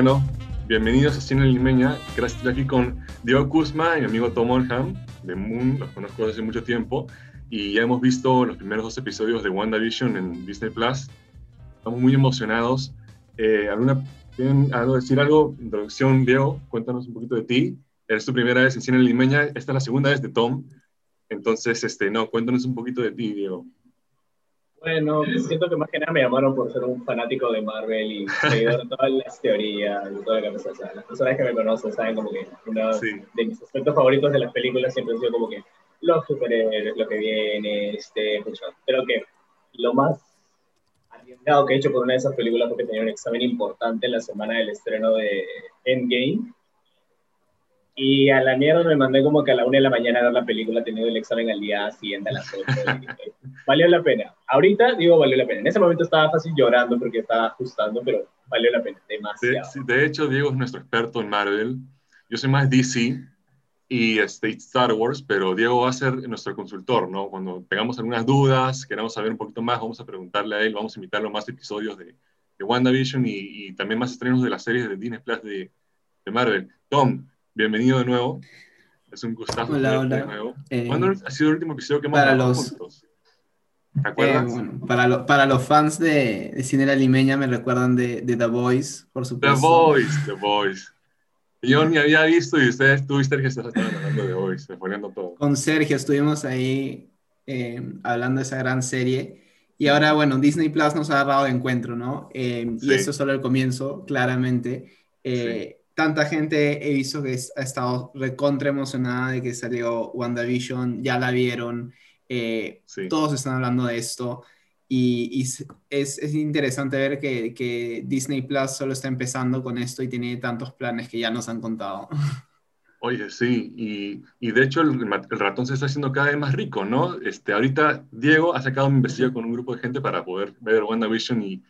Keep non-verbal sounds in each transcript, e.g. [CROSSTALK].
Bueno, bienvenidos a Cine Limeña. Gracias por estar aquí con Diego Kuzma y mi amigo Tom Olham de Moon. Los conozco desde hace mucho tiempo y ya hemos visto los primeros dos episodios de WandaVision en Disney Plus. Estamos muy emocionados. Eh, ¿alguna, ¿Tienen algo decir algo? Introducción, Diego, cuéntanos un poquito de ti. Es tu primera vez en Cine Limeña, esta es la segunda vez de Tom. Entonces, este, no, cuéntanos un poquito de ti, Diego. Bueno, siento que más que nada me llamaron por ser un fanático de Marvel y seguidor de todas las teorías y todo lo que pasa. O sea, las personas que me conocen saben como que uno de mis aspectos favoritos de las películas siempre ha sido como que los superhéroes, lo que viene, este, pues, creo que lo más arriesgado que he hecho por una de esas películas fue que tenía un examen importante en la semana del estreno de Endgame y a la mierda me mandé como que a la una de la mañana a ver la película, teniendo el examen al día siguiente a las 8. valió la pena. Ahorita digo valió la pena. En ese momento estaba fácil llorando porque estaba ajustando, pero valió la pena, demasiado. De, de hecho, Diego es nuestro experto en Marvel. Yo soy más DC y este, Star Wars, pero Diego va a ser nuestro consultor, ¿no? Cuando tengamos algunas dudas, queramos saber un poquito más, vamos a preguntarle a él, vamos a invitarlo a más episodios de, de WandaVision y, y, también más estrenos de las series de Disney Plus de, de Marvel. Tom, bienvenido de nuevo. Es un gustazo. Hola, hola. De nuevo. Eh, ¿Cuándo ha sido el último episodio que hemos para los, juntos? ¿Te acuerdas? Eh, bueno, para, lo, para, los fans de, de Cine La Limeña me recuerdan de, de, The Voice, por supuesto. The Voice, The Voice. Yo ni había visto y ustedes, tú y Sergio, estaban hablando de The Voice, poniendo todo. Con Sergio estuvimos ahí eh, hablando de esa gran serie. Y ahora, bueno, Disney Plus nos ha dado de encuentro, ¿no? Eh, sí. Y esto es solo el comienzo, claramente. Eh, sí tanta gente he visto que ha estado recontra emocionada de que salió WandaVision, ya la vieron, eh, sí. todos están hablando de esto y, y es, es, interesante ver que, que, Disney Plus solo está empezando con esto y tiene tantos planes que ya nos han contado. [LAUGHS] Oye, sí, y, y de hecho el, el, ratón se está haciendo cada vez más rico, ¿no? Este, ahorita Diego ha sacado un investigación con un grupo de gente para poder ver WandaVision y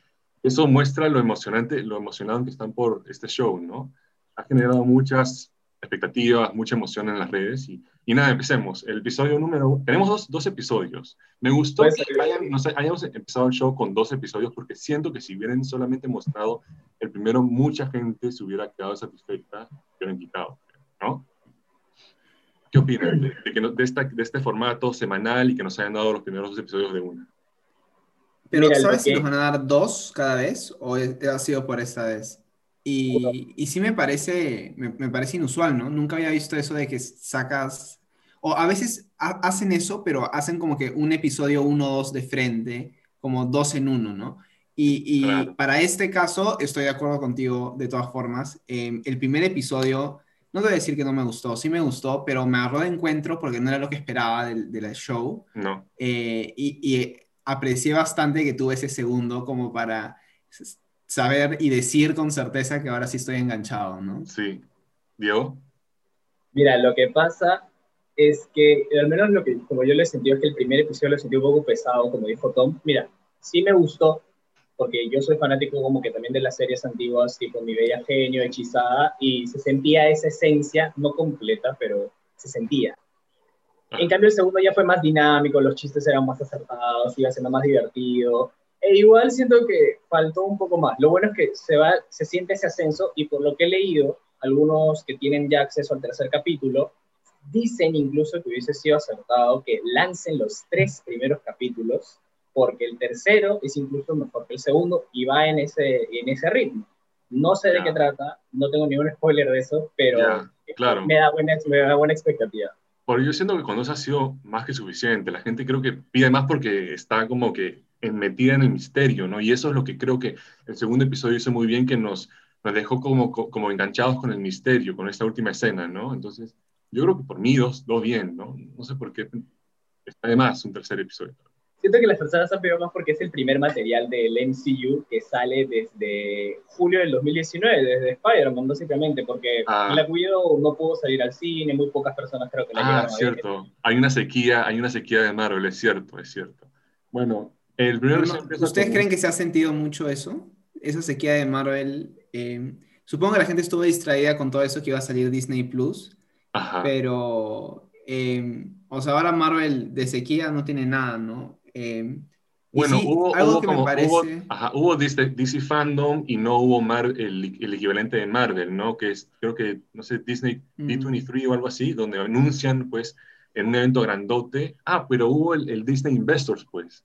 eso muestra lo emocionante, lo emocionado que están por este show, ¿no? Ha generado muchas expectativas, mucha emoción en las redes. Y, y nada, empecemos. El episodio número... Tenemos dos, dos episodios. Me gustó pues, que hayan, no sé, hayamos empezado el show con dos episodios porque siento que si hubieran solamente mostrado el primero, mucha gente se hubiera quedado satisfecha y hubieran quitado, ¿no? ¿Qué opinan de, de, que no, de, esta, de este formato semanal y que nos hayan dado los primeros dos episodios de una? Pero, Mira, ¿sabes si nos van a dar dos cada vez o ha sido por esta vez? Y, y, sí me parece, me, me, parece inusual, ¿no? Nunca había visto eso de que sacas, o a veces ha, hacen eso, pero hacen como que un episodio uno o dos de frente, como dos en uno, ¿no? Y, y claro. para este caso, estoy de acuerdo contigo de todas formas. Eh, el primer episodio, no te voy a decir que no me gustó, sí me gustó, pero me agarró de encuentro porque no era lo que esperaba del, del show. No. Eh, y, y aprecié bastante que tuve ese segundo como para saber y decir con certeza que ahora sí estoy enganchado, ¿no? Sí. ¿Diego? Mira, lo que pasa es que, al menos lo que, como yo lo he sentido, es que el primer episodio lo sentí un poco pesado, como dijo Tom. Mira, sí me gustó, porque yo soy fanático como que también de las series antiguas, tipo Mi Bella Genio, Hechizada, y se sentía esa esencia, no completa, pero se sentía. En cambio, el segundo ya fue más dinámico, los chistes eran más acertados, iba siendo más divertido. E igual siento que faltó un poco más. Lo bueno es que se, va, se siente ese ascenso y por lo que he leído, algunos que tienen ya acceso al tercer capítulo, dicen incluso que hubiese sido acertado que lancen los tres primeros capítulos porque el tercero es incluso mejor que el segundo y va en ese, en ese ritmo. No sé de qué trata, no tengo ningún spoiler de eso, pero ya, claro. me, da buena, me da buena expectativa. Porque yo siento que con eso ha sido más que suficiente. La gente creo que pide más porque está como que metida en el misterio, ¿no? Y eso es lo que creo que el segundo episodio hizo muy bien, que nos, nos dejó como, como enganchados con el misterio, con esta última escena, ¿no? Entonces, yo creo que por mí dos, dos bien, ¿no? No sé por qué está de más un tercer episodio. Siento que las personas han pedido más porque es el primer material del MCU que sale desde julio del 2019, desde Spider-Man, básicamente, porque ah. Black Widow no pudo salir al cine, muy pocas personas creo que la ah, llegaron cierto. A ver. Hay una sequía, hay una sequía de Marvel, es cierto, es cierto. Bueno, el primer no, ¿Ustedes creen que se ha sentido mucho eso? Esa sequía de Marvel. Eh, supongo que la gente estuvo distraída con todo eso que iba a salir Disney Plus. Ajá. Pero, eh, o sea, ahora Marvel de sequía no tiene nada, ¿no? Eh, Bueno, hubo, hubo, como, parece... hubo, DC, Fandom y no hubo Mar, el, el, equivalente de Marvel, ¿no? Que es, creo que, no sé, Disney D23 mm. o algo así, donde anuncian, pues, en un evento grandote. Ah, pero hubo el, el Disney Investors, pues,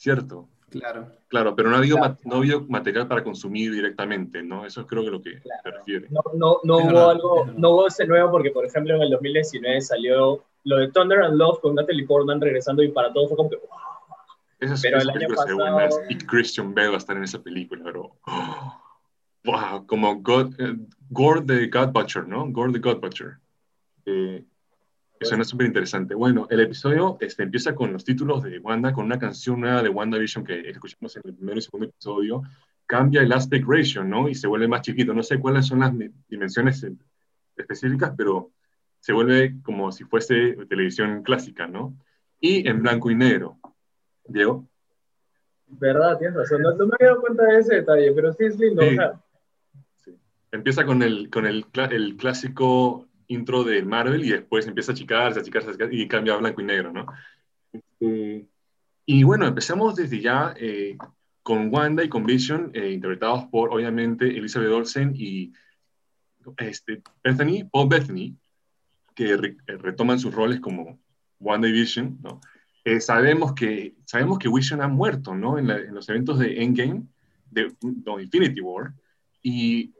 ¿cierto? Claro. Claro, pero no ha habido, no ha habido material para consumir directamente, ¿no? Eso es creo que lo que se refiere. No, no, no hubo algo, no hubo ese nuevo porque, por ejemplo, en el 2019 salió lo de Thunder and Love con Natalie Portman regresando y para todos fue como que, wow. Esa, pero el año pasado... Y Christian Bale va a estar en esa película, pero... [GASPS] wow, como God, eh, Gore the God Butcher, ¿no? Gore the God Butcher. Eh, eso es súper interesante. Bueno, el episodio este, empieza con los títulos de Wanda, con una canción nueva de WandaVision que escuchamos en el primero y segundo episodio. Cambia el aspect ratio, ¿no? Y se vuelve más chiquito. No sé cuáles son las dimensiones específicas, pero se vuelve como si fuese televisión clásica, ¿no? Y en blanco y negro. Diego. Verdad, tienes razón. No, me había dado cuenta de ese detalle, pero sí es lindo. Sí. Empieza con el, con el, el clásico intro de Marvel y después empieza a achicarse, a achicarse, y cambia a blanco y negro, ¿no? Este, y bueno, empezamos desde ya eh, con Wanda y con Vision, eh, interpretados por, obviamente, Elizabeth Olsen y este, Bethany, Paul Bethany, que eh, retoman sus roles como Wanda y Vision, ¿no? sabemos, que, sabemos que Vision ha muerto, ¿no? En, en los eventos de Endgame, de, de Infinity War, y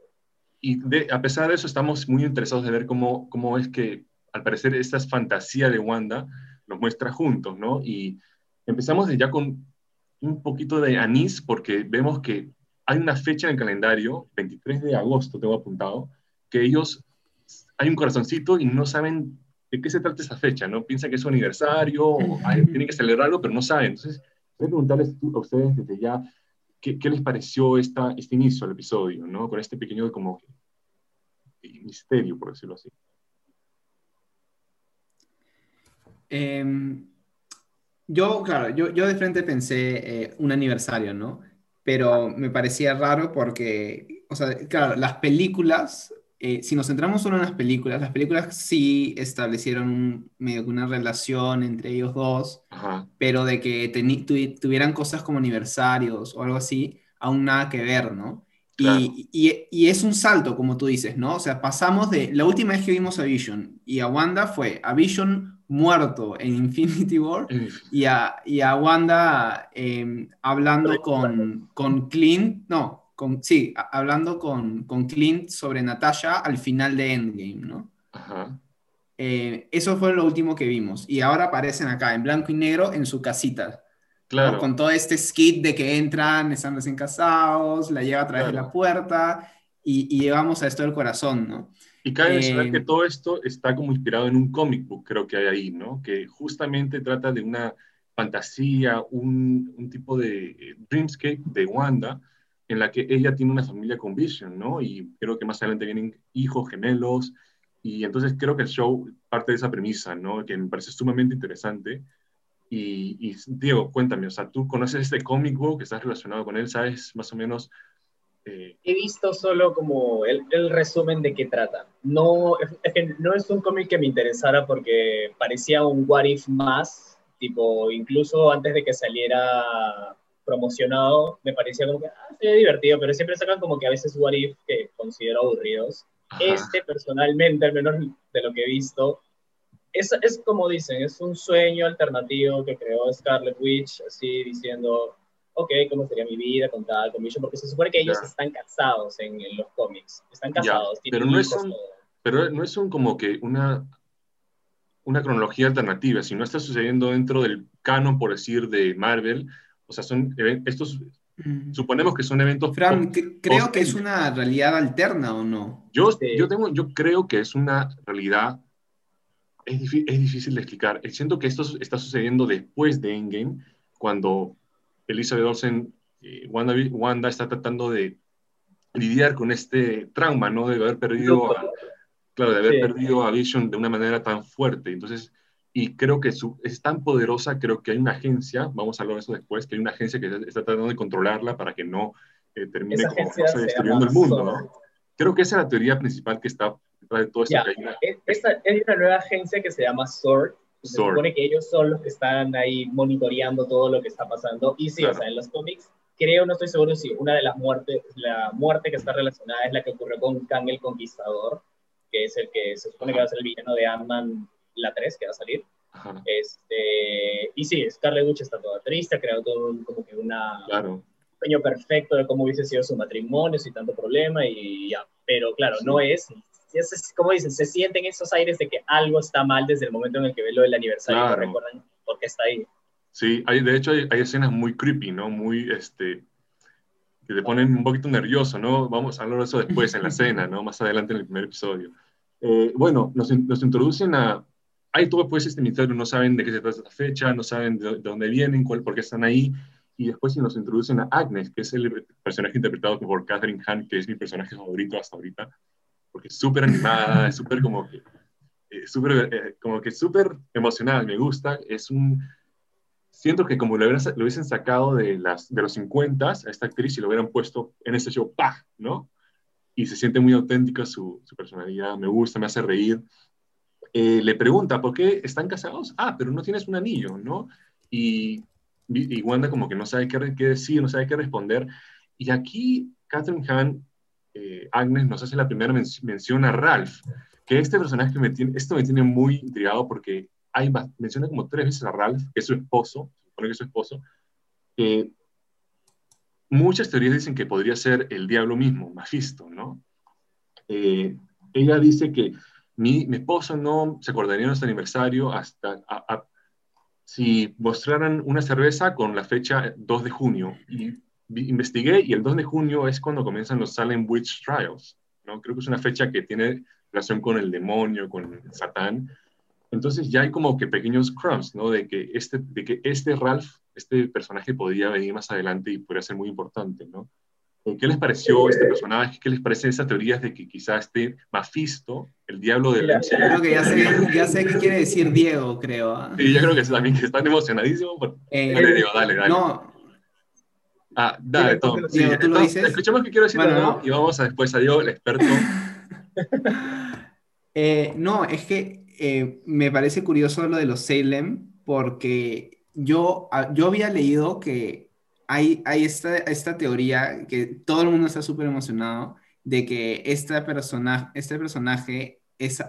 y a pesar de eso estamos muy interesados de ver cómo, cómo es que, al parecer, esta fantasía de Wanda nos muestra juntos, ¿no? Y empezamos ya con un poquito de anís, porque vemos que hay una fecha en el calendario, 23 de agosto, tengo apuntado, que ellos, hay un corazoncito y no saben de qué se trata esa fecha, ¿no? Piensan que es su aniversario, o tienen que celebrarlo, pero no saben. Entonces, voy a preguntarles a ustedes desde ya, ¿qué, les pareció este inicio del episodio, ¿no? Con este pequeño como misterio, por decirlo así. Em, yo, claro, yo, yo de frente pensé eh, un aniversario, ¿no? Pero me parecía raro porque, o sea, claro, las películas, eh, si nos centramos solo en las películas, las películas sí establecieron medio una relación entre ellos dos, pero de que tuvieran cosas como aniversarios o algo así, aún nada que ver, ¿no? Y, es un salto, como tú dices, ¿no? O sea, pasamos de la última vez que vimos a Vision y a Wanda fue a Vision muerto en Infinity War y a, y a Wanda em, hablando con, con Clint, no, con, sí, hablando con, con Clint sobre Natasha al final de Endgame, ¿no? Ajá. Eh, eso fue lo último que vimos. Y ahora aparecen acá en blanco y negro en su casita. Con todo este skit de que entran, están recién casados, la lleva a través de la puerta y, y, llevamos a esto del corazón, ¿no? Y cabe mencionar que eh, todo esto está como inspirado en un comic book, creo que hay ahí, ¿no? Que justamente trata de una fantasía, un, un tipo de eh, dreamscape de Wanda, en la que ella tiene una familia con Vision, ¿no? Y creo que más adelante vienen hijos, gemelos, y entonces creo que el show parte de esa premisa, ¿no? Que me parece sumamente interesante y, Diego, cuéntame, o sea, ¿tú conoces este comic book? ¿Estás relacionado con él? ¿Sabes más o menos? Eh? He visto solo como el, el, resumen de qué trata. No es, que no es un cómic que me interesara porque parecía un what if más, tipo, incluso antes de que saliera promocionado, me parecía como que, ah, sería divertido, pero siempre sacan como que a veces what if que considero aburridos. Este, personalmente, al menos de lo que he visto, es, es como dicen, es un sueño alternativo que creó Scarlet Witch, así diciendo, ok, ¿cómo sería mi vida con tal, con Porque se supone que ellos están casados en, los cómics, están casados. Pero, no es un, pero no es un como que una, una cronología alternativa, si no está sucediendo dentro del canon, por decir, de Marvel, o sea, son estos, mm. suponemos que son eventos... Fran, creo que es una realidad alterna, ¿o no? Yo, yo, tengo, yo creo que es una realidad es, es, difícil de explicar. Eh, siento que esto está sucediendo después de Endgame, cuando Elizabeth Olsen, eh, Wanda, Wanda, está tratando de lidiar con este trauma, ¿no? De haber perdido, a, claro, de haber perdido a Vision de una manera tan fuerte. Entonces, y creo que su, es tan poderosa, creo que hay una agencia, vamos a hablar de eso después, que hay una agencia que está tratando de controlarla para que no eh, termine como, destruyendo el mundo, ¿no? Creo que esa es la teoría principal que está de toda esta Es, una nueva agencia que se llama SWORD, Se supone que ellos son los que están ahí monitoreando todo lo que está pasando. Y sí, o sea, en los cómics, creo, no estoy seguro si una de las muertes, la muerte que está relacionada es la que ocurrió con Kang el Conquistador, que es el que se supone que va a ser el villano de Ant-Man, la 3, que va a salir. Este, y sí, Scarlet Witch está toda triste, ha creado todo como que una, un sueño perfecto de cómo hubiese sido su matrimonio sin tanto problema y ya. Pero claro, no es, como dicen, se sienten esos aires de que algo está mal desde el momento en el que ve lo del aniversario claro. recuerdan por qué está ahí. Sí, hay, de hecho hay, hay, escenas muy creepy, ¿no? Muy, este, que te ponen un poquito nervioso, ¿no? Vamos a hablar de eso después en la [LAUGHS] escena, ¿no? Más adelante en el primer episodio. Eh, bueno, nos, nos, introducen a... Hay todo pues este misterio, no saben de qué se trata esta fecha, no saben de, dónde vienen, cuál, por qué están ahí, y después nos introducen a Agnes, que es el personaje interpretado por Catherine Hahn, que es mi personaje favorito hasta ahorita, porque es súper animada, es súper como que, eh, súper, eh, como que súper emocionada, me gusta, es un, siento que como lo, lo hubiesen sacado de, las, de los 50 a esta actriz y lo hubieran puesto en este show, ¡pah! ¿no? Y se siente muy auténtica su, su personalidad, me gusta, me hace reír. Eh, le pregunta, ¿por qué están casados? Ah, pero no tienes un anillo, ¿no? Y, y Wanda como que no sabe qué, qué decir, no sabe qué responder. Y aquí Catherine Hahn eh, Agnes nos hace la primera mención a Ralph, que este personaje me tiene, esto me tiene muy intrigado porque hay, menciona como tres veces a Ralph, que es su esposo, supone que es su esposo, muchas teorías dicen que podría ser el diablo mismo, Mephisto, ¿no? Eh, ella dice que mi, mi, esposo no se acordaría de nuestro aniversario hasta si mostraran una cerveza con la fecha 2 de junio y investigué y el 2 de junio es cuando comienzan los Salem Witch Trials, ¿no? Creo que es una fecha que tiene relación con el demonio, con Satán. Entonces ya hay como que pequeños crumbs, ¿no? De que este, de que este Ralph, este personaje podría venir más adelante y podría ser muy importante, ¿no? Eh, ¿Qué les pareció este personaje? ¿Qué les parece esa teoría de que quizás este Mephisto, el diablo del... Creo que ya sé, ya sé qué quiere decir Diego, creo. ¿ah? Sí, yo creo que también que están emocionadísimos. Eh, dale, Diego, dale, dale. No, Ah, dale, Tom. Sí, ¿tú lo dices? Escuchemos qué quiero decir y vamos a después a Diego, el experto. [LAUGHS] eh, no, es que eh, me parece curioso lo de los Salem, porque yo, ah, yo había leído que hay, hay esta, esta teoría que todo el mundo está súper emocionado de que esta persona, este personaje es,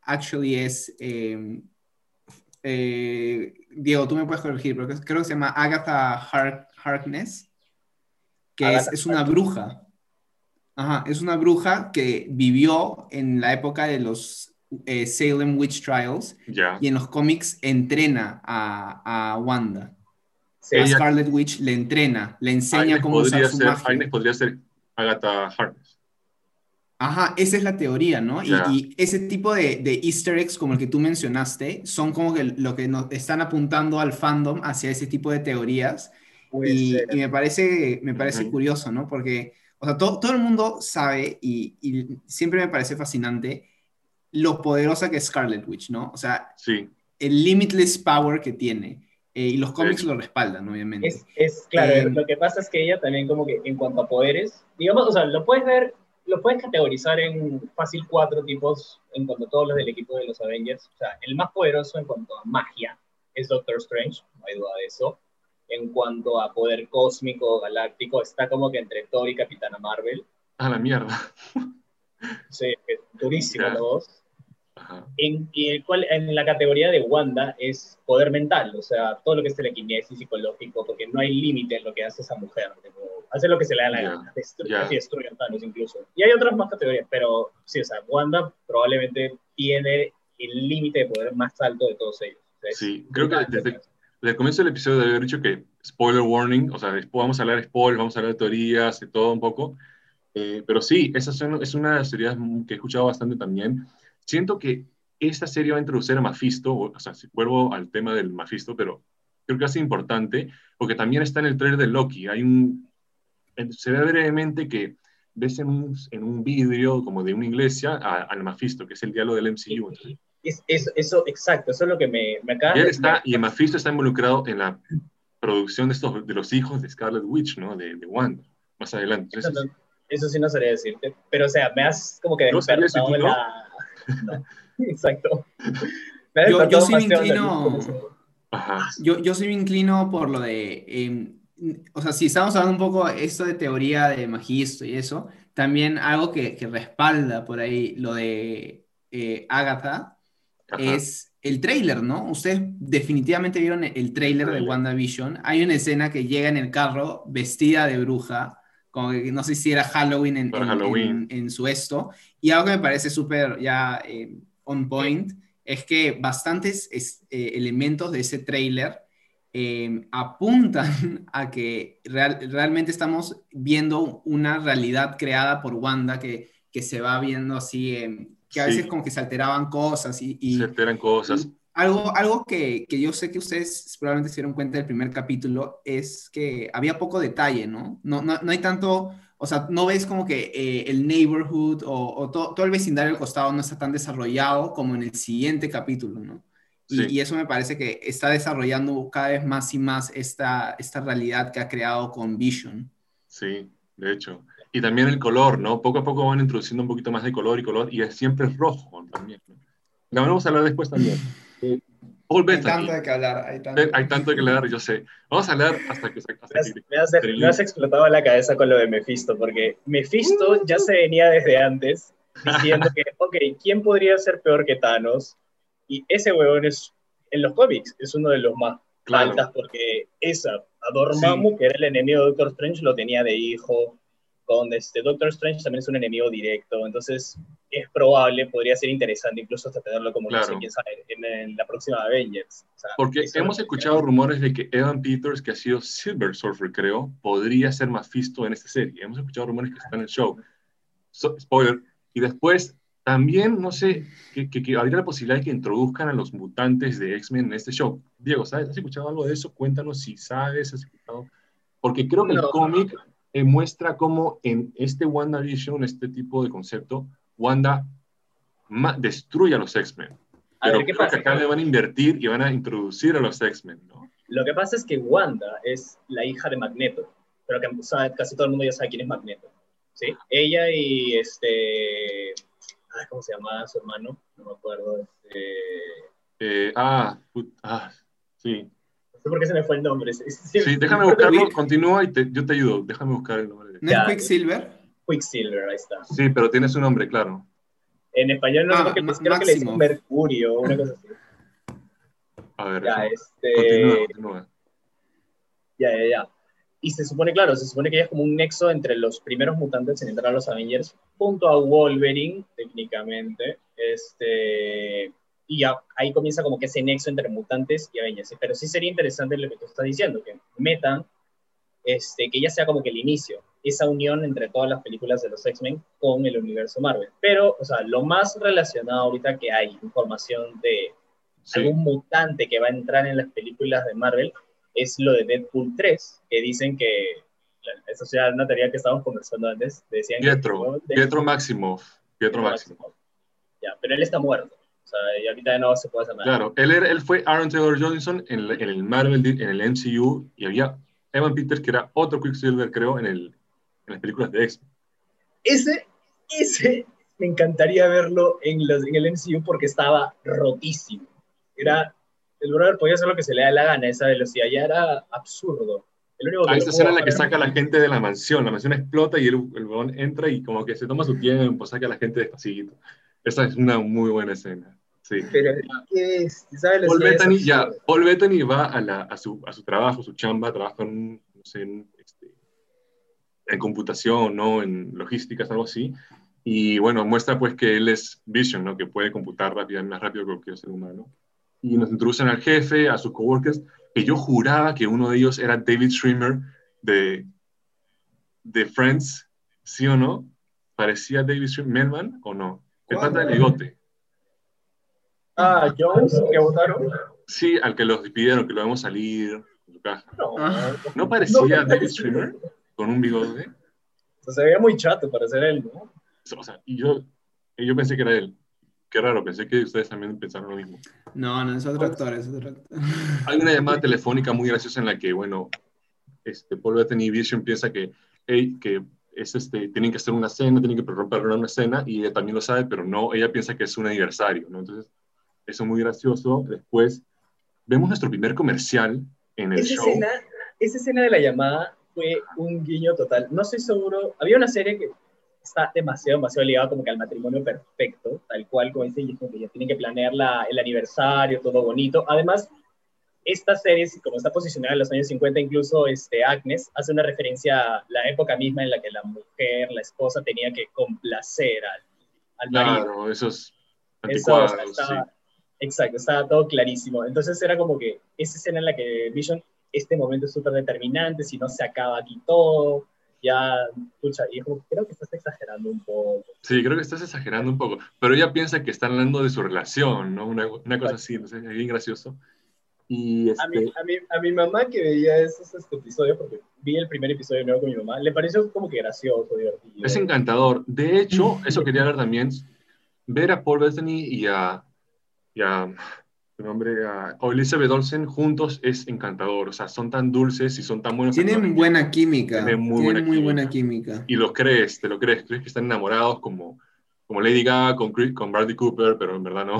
actually es, em, eh, Diego, tú me puedes corregir, pero creo que se llama Agatha Harkness que es, una bruja. Ajá, es una bruja que vivió en la época de los eh, Salem Witch Trials y en los cómics entrena a, Wanda. A Scarlet Witch le entrena, le enseña cómo usar su magia. podría ser Agatha Harkness. Ajá, esa es la teoría, ¿no? Y, ese tipo de, de, easter eggs como el que tú mencionaste son como que lo que nos están apuntando al fandom hacia ese tipo de teorías y, me parece, me parece curioso, ¿no? Porque, o sea, todo, todo el mundo sabe y, y, siempre me parece fascinante lo poderosa que es Scarlet Witch, ¿no? O sea, sí. el limitless power que tiene. Eh, y los cómics lo respaldan, obviamente. Es, es claro, eh, lo que pasa es que ella también como que en cuanto a poderes, digamos, o sea, lo puedes ver, lo puedes categorizar en fácil cuatro tipos en cuanto a todos los del equipo de los Avengers. O sea, el más poderoso en cuanto a magia es Doctor Strange, no hay duda de eso en cuanto a poder cósmico, galáctico, está como que entre Thor y Capitana Marvel. A la mierda. Sí, es durísimo los dos. En, el cual, en la categoría de Wanda es poder mental, o sea, todo lo que es telequinesis, psicológico, porque no hay límite en lo que hace esa mujer. hace lo que se le da la gana, destruye, Thanos incluso. Y hay otras más categorías, pero sí, o sea, Wanda probablemente tiene el límite de poder más alto de todos ellos. sí, creo que desde, desde el comienzo del episodio haber dicho que spoiler warning, o sea, vamos a hablar de spoilers, vamos a hablar de teorías, y todo un poco. Eh, pero sí, esa es una de las teorías que he escuchado bastante también. Siento que esta serie va a introducir a Mephisto, o, sea, si vuelvo al tema del Mephisto, pero creo que es importante, porque también está en el trailer de Loki. Hay un, se ve brevemente que ves en un, en un vidrio como de una iglesia al Mephisto, que es el diálogo del MCU. Es, eso, exacto, eso es lo que me, me acaba y Está, y Mephisto está involucrado en la producción de, estos, de los hijos de Scarlet Witch, ¿no? De, de Wanda, más adelante. eso, sí no sabría decirte, pero o sea, me has como que despertado en la... [LAUGHS] exacto. Yo, yo sí me inclino... Yo, yo sí me inclino por lo de... Em, o sea, si estamos hablando un poco esto de teoría de Magisto y eso, también algo que, que respalda por ahí lo de eh, Agatha es el trailer, ¿no? Ustedes definitivamente vieron el trailer de WandaVision. Hay una escena que llega en el carro vestida de bruja, como que no sé si era Halloween en, en, su esto, y algo que me parece súper ya eh, on point es que bastantes eh, elementos de ese trailer eh, apuntan [LAUGHS] a que realmente estamos viendo una realidad creada por Wanda que, que se va viendo así que a veces como que se alteraban cosas y... se alteran cosas. Algo, algo que, que, yo sé que ustedes probablemente se dieron cuenta del primer capítulo es que había poco detalle, ¿no? No, no, no hay tanto, o sea, no ves como que eh, el neighborhood o, o todo el vecindario del costado no está tan desarrollado como en el siguiente capítulo, ¿no? Y, y, eso me parece que está desarrollando cada vez más y más esta, esta realidad que ha creado con Vision. Sí, de hecho. Y también el color, ¿no? Poco a poco van introduciendo un poquito más de color y color, y es, siempre es rojo también. ¿no? La vamos a hablar después también. Paul hay tanto de que hablar. Hay tanto. hay tanto de que hablar, yo sé. Vamos a hablar hasta que... Hasta me, has, me, has, explotado la cabeza con lo de Mephisto, porque Mephisto ya se venía desde antes diciendo que, ok, ¿quién podría ser peor que Thanos? Y ese huevón es, en los cómics, es uno de los más claro. altas, porque esa, a Dormammu, que era el enemigo de Doctor Strange, lo tenía de hijo con este Doctor Strange también es un enemigo directo, entonces es probable, podría ser interesante incluso hasta tenerlo como, no sé, quién sabe, en, la próxima Avengers. Porque hemos escuchado rumores de que Evan Peters, que ha sido Silver Surfer, creo, podría ser más visto en esta serie. Hemos escuchado rumores que está en el show. spoiler. Y después, también, no sé, que, que, habría la posibilidad de que introduzcan a los mutantes de X-Men en este show. Diego, ¿sabes? ¿Has escuchado algo de eso? Cuéntanos si sabes, has escuchado. Porque creo que el cómic eh, muestra cómo en este WandaVision, este tipo de concepto, Wanda destruye a los X-Men. Pero creo que acá le van a invertir y van a introducir a los X-Men, ¿no? Lo que pasa es que Wanda es la hija de Magneto, pero que casi todo el mundo ya sabe quién es Magneto. ¿sí? Ella y este... ¿Cómo se llama su hermano? No me acuerdo. Este... Eh, ah, ah, sí sé por qué se me fue el nombre. Sí, déjame buscarlo, continúa y yo te ayudo. Déjame buscar el nombre. ¿No es Quicksilver? Quicksilver, ahí está. Sí, pero tiene su nombre, claro. En español no ah, creo, que, creo que le dicen Mercurio, una cosa así. A ver, ya, este... continúa, continúa. Ya, ya, ya. Y se supone, claro, se supone que ella es como un nexo entre los primeros mutantes en entrar a los Avengers, junto a Wolverine, técnicamente. Este, y ahí comienza como que ese nexo entre mutantes y Avengers. Pero sí sería interesante lo que tú estás diciendo, que metan, este, que ya sea como que el inicio, esa unión entre todas las películas de los X-Men con el universo Marvel. Pero, o sea, lo más relacionado ahorita que hay, información de algún mutante que va a entrar en las películas de Marvel, es lo de Deadpool 3, que dicen que, eso sea una teoría que estábamos conversando antes, decían Pietro, que, Pietro Maximoff, Pietro Maximoff. Ya, pero él está muerto. O sea, y ahorita no se puede hacer nada. Claro, él, era, él fue Aaron Taylor Johnson en, el, en el Marvel, en el MCU, y había Evan Peters, que era otro Quicksilver, creo, en, el, en las películas de X. Ese, ese, me encantaría verlo en, los, en el MCU porque estaba rotísimo. Era, el brother podía hacer lo que se le da la gana, esa velocidad ya era absurdo. El único ah, esa escena en la que saca a la gente de la mansión, la mansión explota y el, el entra y como que se toma su tiempo, saca a la gente despacito. Esa es una muy buena escena. Sí. Pero, ¿qué es? ¿Sabes Paul Bettany, ya, Paul Bettany va a, la, a, su, a, su, trabajo, su chamba, trabaja en, no sé, en, este, en computación, ¿no? En logísticas, algo así. Y bueno, muestra pues que él es Vision, ¿no? Que puede computar rápido, más rápido que cualquier ser humano. Y nos introducen al jefe, a sus coworkers, que yo juraba que uno de ellos era David Schremer de, de Friends, ¿sí o no? ¿Parecía David Schremer, Melman o no? El pata del bigote. Ah, Jones, que votaron. Sí, al que los despidieron, que lo vemos salir su caja. No, parecía David Streamer con un bigote? se veía muy chato para ser él, ¿no? O sea, y yo, yo pensé que era él. Qué raro, pensé que ustedes también pensaron lo mismo. No, no, es otro actor, es otro actor. [LAUGHS] Hay una llamada telefónica muy graciosa en la que, bueno, este, Paul Bettany Vision piensa que, hey, que es este, tienen que hacer una cena, tienen que romper una cena, y ella también lo sabe, pero no, ella piensa que es un aniversario, ¿no? Entonces, eso es muy gracioso. Después vemos nuestro primer comercial en el show. Escena, esa escena de la llamada fue un guiño total. No estoy seguro, había una serie que está demasiado, demasiado ligada como que al matrimonio perfecto, tal cual como dice, y que ya tienen que planear la, el aniversario, todo bonito. Además, esta serie, como está posicionada en los años 50, incluso este, Agnes hace una referencia a la época misma en la que la mujer, la esposa, tenía que complacer al, al marido. Claro, esos anticuados, Exacto, estaba todo clarísimo. Entonces era como que esa escena en la que Vision, este momento es súper determinante, si no se acaba aquí todo, ya, escucha, y creo que estás exagerando un poco. Sí, creo que estás exagerando un poco, pero ella piensa que están hablando de su relación, ¿no? Una, una cosa así, no sé, es bien gracioso. Y a, mi, este a, mi, a, mi, mamá que veía esos este, episodios, porque vi el primer episodio nuevo con mi mamá, le pareció como que gracioso, divertido. Es encantador. De hecho, eso [LAUGHS] quería ver también, ver a Paul Bettany y a, y a, su nombre, a Elizabeth Olsen juntos es encantador. O sea, son tan dulces y son tan buenos. Tienen buena química. Tienen muy, buena, muy química. buena, química. Y lo crees, te lo crees. Crees que están enamorados como, como Lady Gaga con, con Bradley Cooper, pero en verdad no.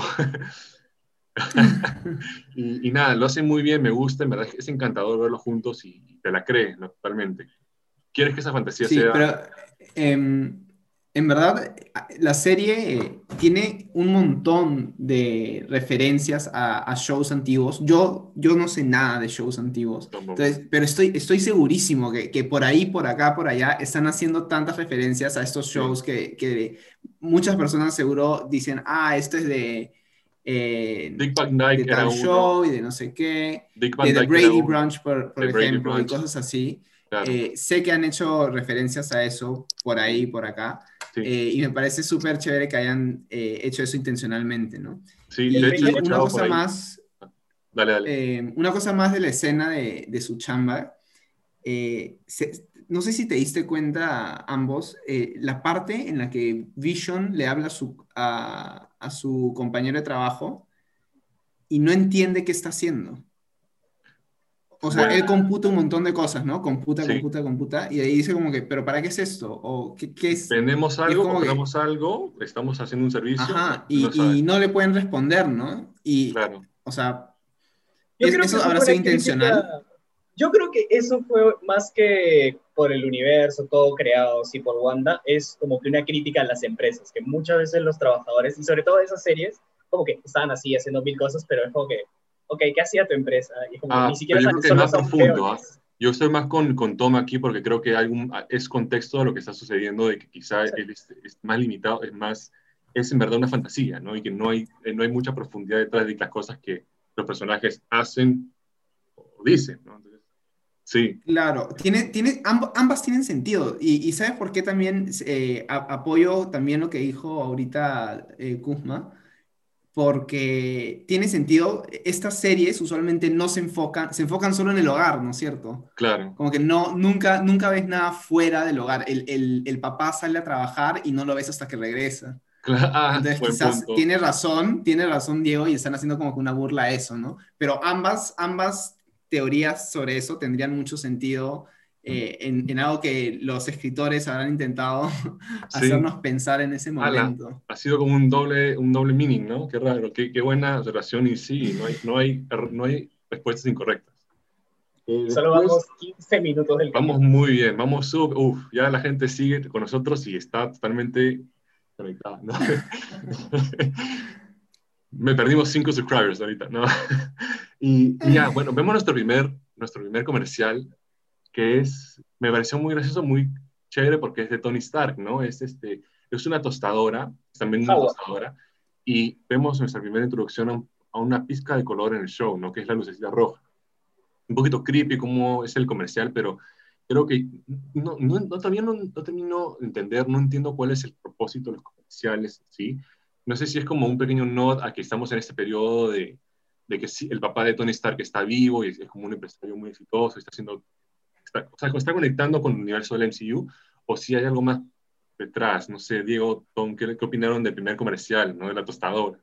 [LAUGHS] y, nada, lo hacen muy bien, me gusta, en verdad es encantador verlos juntos y, te la crees, ¿no? Totalmente. ¿Quieres que esa fantasía sí, sea...? pero em, en verdad la serie tiene un montón de referencias a, shows antiguos. Yo, yo no sé nada de shows antiguos, entonces, pero estoy, estoy segurísimo que, que, por ahí, por acá, por allá, están haciendo tantas referencias a estos shows que, que muchas personas seguro dicen, ah, esto es de eh, Dick Van Dyke de tal show y de no sé qué, de The Brady Brunch, por, por ejemplo, y cosas así. Eh, sé que han hecho referencias a eso por ahí, por acá, eh, y me parece súper chévere que hayan eh, hecho eso intencionalmente, ¿no? Sí, y, una cosa más, dale, dale. una cosa más de la escena de, de su chamba, no sé si te diste cuenta ambos, la parte en la que Vision le habla a su, a, a su compañero de trabajo y no entiende qué está haciendo. O sea, él computa un montón de cosas, ¿no? Computa, computa, computa, y ahí dice como que, ¿pero para qué es esto? ¿O qué, qué es? Vendemos algo, compramos algo, estamos haciendo un servicio. Ajá, y no, y no, le pueden responder, ¿no? Y, claro. o sea, ¿eso habrá sido intencional? Yo creo que eso fue más que por el universo, todo creado así por Wanda, es como que una crítica a las empresas, que muchas veces los trabajadores, y sobre todo esas series, como que estaban así haciendo mil cosas, pero es como que, ok, ¿qué hacía tu empresa? Y como ah, ni siquiera yo creo que es más profundo, ¿ah? Yo estoy más con, con Tom aquí porque creo que hay un, es contexto de lo que está sucediendo, de que quizá él es, es, más limitado, es más, es en verdad una fantasía, ¿no? Y que no hay, no hay mucha profundidad detrás de las cosas que los personajes hacen o dicen, ¿no? Sí. Claro, tiene, tiene, ambas tienen sentido. Y, y ¿sabes por qué también eh, apoyo también lo que dijo ahorita eh, Kuzma? Porque tiene sentido, estas series usualmente no se enfocan, se enfocan solo en el hogar, ¿no es cierto? Claro. Como que no, nunca, nunca ves nada fuera del hogar. El, el, el papá sale a trabajar y no lo ves hasta que regresa. Claro. [LAUGHS] Ah, Entonces quizás tiene razón, tiene razón Diego y están haciendo como que una burla a eso, ¿no? Pero ambas, ambas teorías sobre eso tendrían mucho sentido eh, en, algo que los escritores habrán intentado [LAUGHS] hacernos pensar en ese momento. ha sido como un doble, un doble meaning, ¿no? Qué raro, qué, qué buena relación y sí, no hay, no hay, no hay respuestas incorrectas. Eh, Solo vamos 15 minutos del Vamos muy bien, vamos sub, uf, ya la gente sigue con nosotros y está totalmente conectada, ¿no? [LAUGHS] Me perdimos 5 subscribers ahorita, ¿no? [LAUGHS] Y, ya, bueno, vemos nuestro primer, nuestro primer comercial, que es, me pareció muy gracioso, muy chévere, porque es de Tony Stark, ¿no? Es, este, es una tostadora, también una tostadora, y vemos nuestra primera introducción a, una pizca de color en el show, ¿no? Que es la lucecita roja. Un poquito creepy como es el comercial, pero creo que no, no, no todavía no, no, termino de entender, no entiendo cuál es el propósito de los comerciales, ¿sí? No sé si es como un pequeño nod a que estamos en este periodo de, de que el papá de Tony Stark está vivo y es, como un empresario muy exitoso, está haciendo, está, o sea, está conectando con el universo del MCU, o si hay algo más detrás, no sé, Diego, Tom, ¿qué, qué opinaron del primer comercial, ¿no? de la tostadora?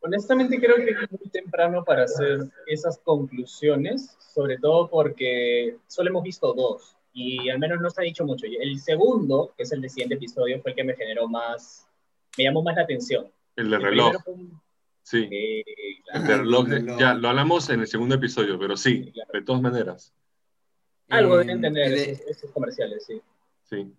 Honestamente creo que es muy temprano para hacer esas conclusiones, sobre todo porque solo hemos visto dos y al menos no se ha dicho mucho. El segundo, que es el de siguiente episodio, fue el que me generó más, me llamó más la atención. El de reloj. Sí. el reloj, ya lo hablamos en el segundo episodio, pero sí, de todas maneras. Algo de entender esos, comerciales, sí. Sí.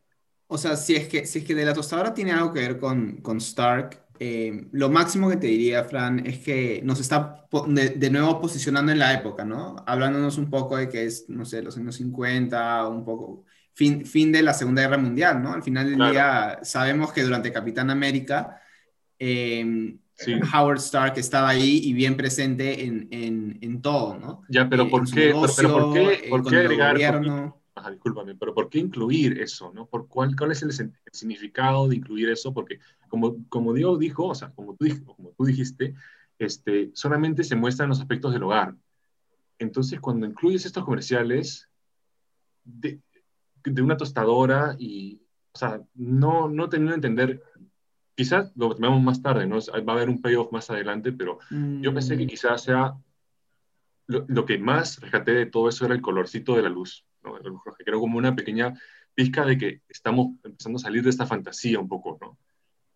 O sea, si es que, si es que de la tostadora tiene algo que ver con, con Stark, eh, lo máximo que te diría, Fran, es que nos está de, nuevo posicionando en la época, ¿no? Hablándonos un poco de que es, no sé, los años 50, un poco fin, fin de la Segunda Guerra Mundial, ¿no? Al final del día sabemos que durante Capitán América em, Howard Stark estaba ahí y bien presente en, en, en todo, ¿no? Ya, pero eh, ¿por qué? pero, ¿por qué, por qué agregar? Ajá, discúlpame, pero ¿por qué incluir eso? ¿no? ¿Por cuál, ¿Cuál es el, significado de incluir eso? Porque como, como Diego dijo, o sea, como tú, como tú dijiste, este, solamente se muestran los aspectos del hogar. Entonces, cuando incluyes estos comerciales de, de una tostadora y, o sea, no, no teniendo que entender, quizás lo tomemos más tarde, ¿no? Va a haber un payoff más adelante, pero yo pensé que mm. quizás sea, lo, lo que más rescaté de todo eso era el colorcito de la luz que creo como una pequeña pizca de que estamos empezando a salir de esta fantasía un poco, ¿no?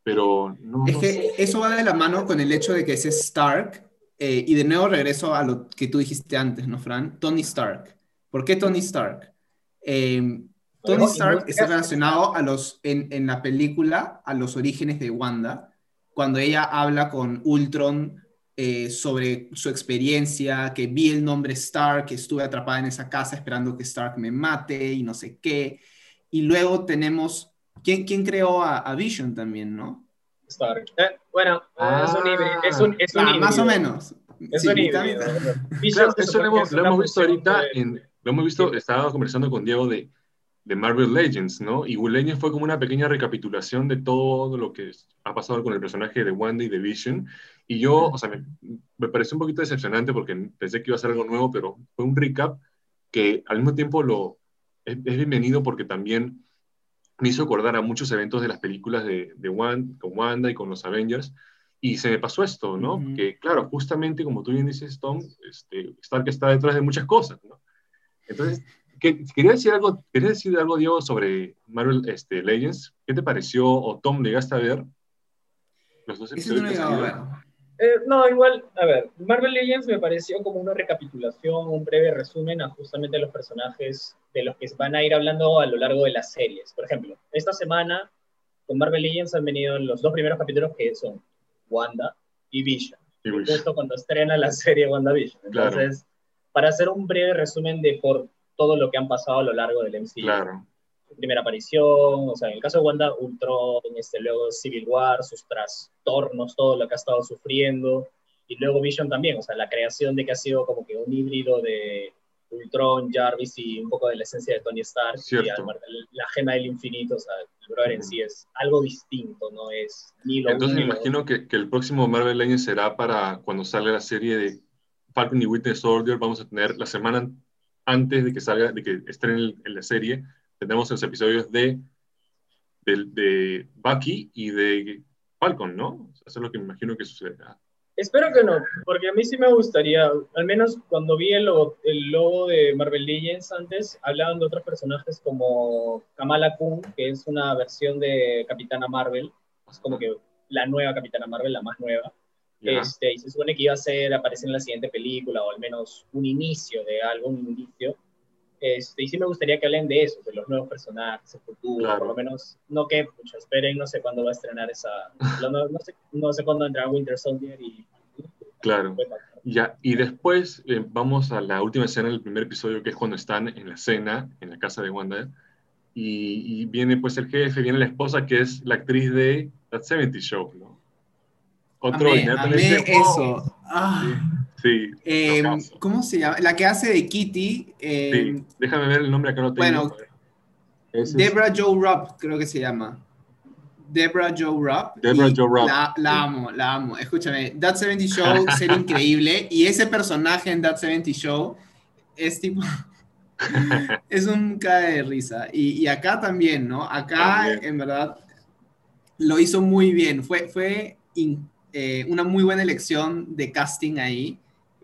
Pero no, Es que eso va de la mano con el hecho de que es Stark, eh, y de nuevo regreso a lo que tú dijiste antes, ¿no, Fran? Tony Stark. ¿Por qué Tony Stark? Eh, Tony Stark está relacionado a los, en, en la película a los orígenes de Wanda, cuando ella habla con Ultron eh, sobre su experiencia, que vi el nombre Stark, que estuve atrapada en esa casa esperando que Stark me mate y no sé qué. Y luego tenemos, ¿quién, quién creó a, Vision también, no? Stark. Eh, bueno, es un híbrido. Es un, es un ah, Más o menos. Es un híbrido. eso lo hemos, visto ahorita, en, lo hemos visto, estaba conversando con Diego de, de Marvel Legends, ¿no? Y Legends fue como una pequeña recapitulación de todo lo que ha pasado con el personaje de Wanda y de Vision. Y yo, o sea, me, me, pareció un poquito decepcionante porque pensé que iba a ser algo nuevo, pero fue un recap que al mismo tiempo lo, es, bienvenido porque también me hizo acordar a muchos eventos de las películas de, de Wanda, con Wanda y con los Avengers. Y se me pasó esto, ¿no? Que claro, justamente como tú bien dices, Tom, este, Stark está detrás de muchas cosas, ¿no? Entonces, quería decir algo, quería decir algo, Diego, sobre Marvel este, Legends. ¿Qué te pareció? O Tom, ¿llegaste a ver los dos episodios? Eh, no, igual, a ver, Marvel Legends me pareció como una recapitulación, un breve resumen a justamente los personajes de los que van a ir hablando a lo largo de las series. Por ejemplo, esta semana con Marvel Legends han venido los dos primeros capítulos que son Wanda y Vision. Y Justo cuando estrena la serie WandaVision. Entonces, para hacer un breve resumen de por todo lo que han pasado a lo largo del MCU. Claro. Primera aparición, o sea, en el caso de Wanda, Ultron, este, luego Civil War, sus trastornos, todo lo que ha estado sufriendo, y luego Vision también, o sea, la creación de que ha sido como que un híbrido de Ultron, Jarvis y un poco de la esencia de Tony Stark, y la gema del infinito, o sea, el brother en sí es algo distinto, no es ni lo Entonces me imagino que, que, el próximo Marvel Legends será para cuando salga la serie de Falcon y Winter Soldier, vamos a tener la semana antes de que salga, de que estrenen la serie, tenemos los episodios de, de, Bucky y de Falcon, ¿no? Eso es lo que me imagino que sucederá. Espero que no, porque a mí sí me gustaría, al menos cuando vi el logo, de Marvel Legends antes, hablaban de otros personajes como Kamala Kun, que es una versión de Capitana Marvel, es como que la nueva Capitana Marvel, la más nueva. Este, y se supone que iba a ser, aparecer en la siguiente película, o al menos un inicio de algo, un inicio. Este, y sí me gustaría que hablen de eso, de los nuevos personajes, el futuro, por lo menos, no que mucho esperen, no sé cuándo va a estrenar esa, [LAUGHS] no, sé, no sé cuándo entrará Winter Soldier y... Claro. Ya, y después eh, vamos a la última escena del primer episodio, que es cuando están en la cena, en la casa de Wanda, y, viene pues el jefe, viene la esposa, que es la actriz de That 70 Show, ¿no? Otro, amé, amé eso. Ah. Sí. Em, ¿Cómo se llama? La que hace de Kitty. Em, sí, déjame ver el nombre acá no tengo. Bueno, Debra Joe Rupp, creo que se llama. Debra Joe Rupp. Debra Joe Rupp. La, la, amo, la amo. Escúchame, That 70 Show [LAUGHS] sería increíble. Y ese personaje en That 70 Show es tipo. [LAUGHS] es un cae de risa. Y, y acá también, ¿no? Acá, en verdad, lo hizo muy bien. Fue, fue eh, una muy buena elección de casting ahí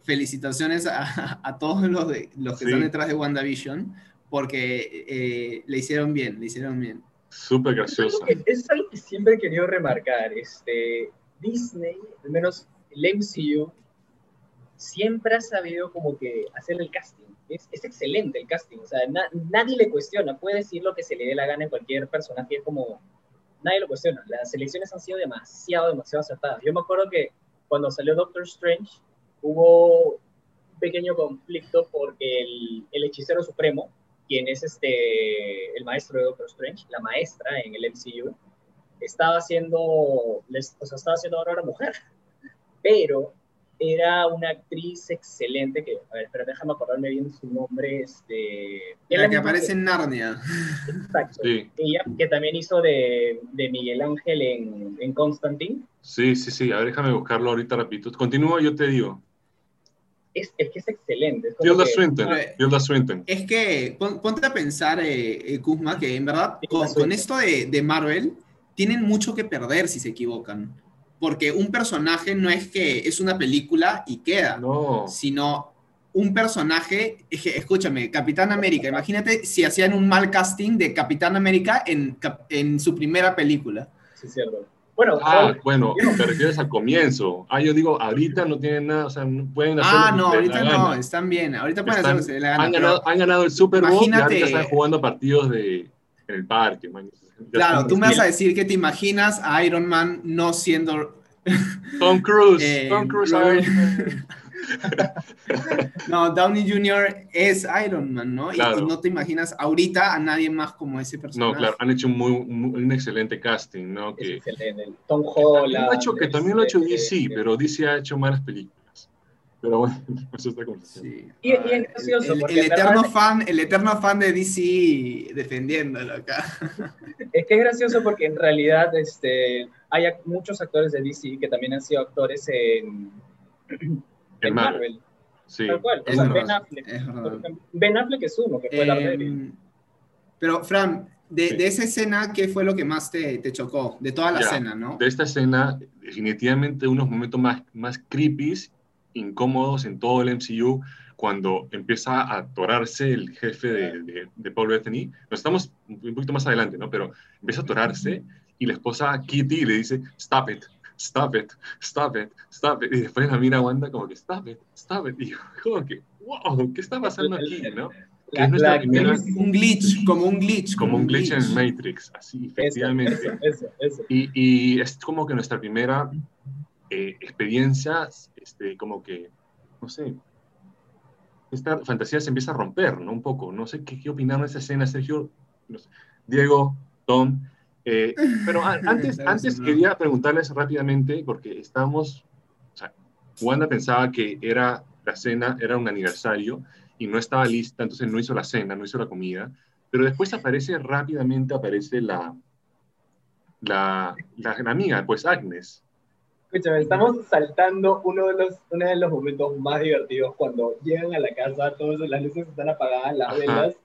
felicitaciones a, todos los, de, los que están detrás de WandaVision, porque eh, le hicieron bien, le hicieron bien. Súper gracioso. Es, algo que siempre he querido remarcar. Este, Disney, al menos el MCU siempre ha sabido como que hacer el casting. Es, es excelente el casting, o sea, nadie le cuestiona, puede decir lo que se le dé la gana en cualquier personaje, como nadie lo cuestiona. Las selecciones han sido demasiado, demasiado acertadas. Yo me acuerdo que cuando salió Doctor Strange hubo un pequeño conflicto porque el, el hechicero supremo, quien es este, el maestro de Doctor Strange, la maestra en el MCU, estaba haciendo, o sea, estaba haciendo ahora una mujer, pero era una actriz excelente que, a ver, pero déjame acordarme bien su nombre, este... La que aparece en Narnia. Exacto. Ella, que también hizo de, de Miguel Ángel en, en, Constantine. Sí, sí, sí, a ver, déjame buscarlo ahorita rapidito. Continúa, yo te digo. Es, es que es excelente. Es Tilda Swinton, Tilda Swinton. Es que ponte a pensar, eh, eh, Kuzma, que en verdad con, con, esto de, de Marvel tienen mucho que perder si se equivocan porque un personaje no es que es una película y queda, no. sino un personaje, escúchame, Capitán América, imagínate si hacían un mal casting de Capitán América en, en su primera película. Sí, cierto. Bueno, ah, bueno, te refieres al comienzo. Ah, yo digo, ahorita no tienen nada, o sea, no pueden hacer. Ah, no, ahorita no, están bien. Ahorita pueden hacer lo que se la gana. Han ganado, han ganado el Super Bowl imagínate, y ahorita están jugando partidos de, en el parque. Man. Claro, tú me vas a decir que te imaginas a Iron Man no siendo... [LAUGHS] Tom Cruise, eh, Tom Cruise. [LAUGHS] no, Downey Jr. es Iron Man, ¿no? Y, no te imaginas ahorita a nadie más como ese personaje. No, claro, han hecho muy, un excelente casting, ¿no? Que, excelente. Tom Holland. Que también lo ha hecho DC, pero DC ha hecho malas películas. Pero bueno, [LAUGHS] eso está sí. y, y, es gracioso. El, el eterno fan, el eterno fan de DC defendiéndolo acá. [LAUGHS] Es que es gracioso porque en realidad este, hay muchos actores de DC que también han sido actores en, [CLEARS THROAT] en Marvel. Sí. Tal cual. O sea, ben, Affleck, ben Affleck es uno, que fue eh, Daredevil. Pero, Fran, de, de, esa escena, ¿qué fue lo que más te, te chocó? De toda la escena, ¿no? De esta escena, definitivamente unos momentos más, más creepy incómodos en todo el MCU cuando empieza a atorarse el jefe de, de, Paul Bettany. Nos estamos un poquito más adelante, ¿no? Pero empieza a atorarse y la esposa Kitty le dice, stop it, stop it, stop it, stop it. Y después la mira Wanda como que, stop it, stop it. Y como que, wow, ¿qué está pasando aquí, no? Que es nuestra primera... Un glitch, como un glitch. Como, un glitch, en Matrix, así, efectivamente. Eso, eso, Y, y es como que nuestra primera eh, experiencias, este, como que, no sé, esta fantasía se empieza a romper, ¿no? Un poco. No sé qué, qué opinaron de esa escena, Sergio, Diego, Tom. Eh, pero [LAUGHS] antes, antes quería preguntarles rápidamente, porque estábamos, o sea, Wanda pensaba que era la cena, era un aniversario, y no estaba lista, entonces no hizo la cena, no hizo la comida, pero después aparece rápidamente, aparece la, la, la, la amiga, pues Agnes, Escúchame, estamos saltando uno de los, uno de los momentos más divertidos cuando llegan a la casa, todas las luces están apagadas, las velas.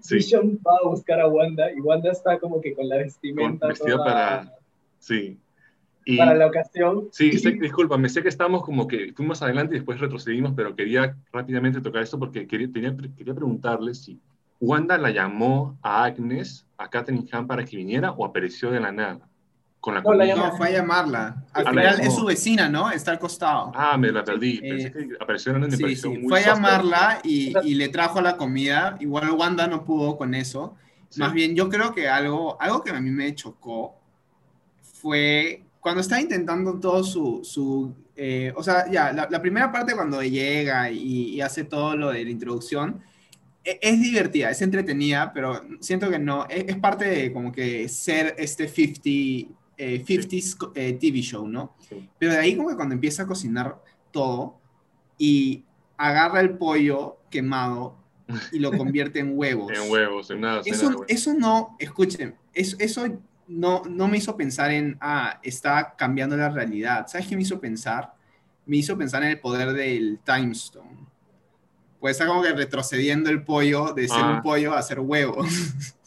Sí. Vision va a buscar a Wanda y Wanda está como que con la vestimenta toda... para... Sí. para la ocasión. Sí, disculpa, me sé que estamos como que fuimos adelante y después retrocedimos, pero quería rápidamente tocar esto porque quería, tenía, quería preguntarle si Wanda la llamó a Agnes, a Catherine Hahn para que viniera o apareció de la nada con la no, fue a llamarla. Al ah, final es su vecina, ¿no? Está al costado. Ah, me la perdí. Pensé eh, que apareció en sí, sí. Fue a llamarla y, y, le trajo la comida. Igual Wanda no pudo con eso. Más bien, yo creo que algo, algo que a mí me chocó fue cuando está intentando todo su... su eh, o sea, ya, la, la, primera parte cuando llega y, y, hace todo lo de la introducción, e, es, divertida, es entretenida, pero siento que no, es, es parte de como que ser este 50 eh, 50s eh, TV show, ¿no? Pero de ahí como que cuando empieza a cocinar todo y agarra el pollo quemado y lo [LAUGHS] convierte en huevos. en huevos, en nada. Eso, eso no, escuchen, eso, eso no, no me hizo pensar en, ah, está cambiando la realidad. ¿Sabes qué me hizo pensar? Me hizo pensar en el poder del Time Stone. Pues está como que retrocediendo el pollo de ser un ah. pollo a ser huevos. [LAUGHS]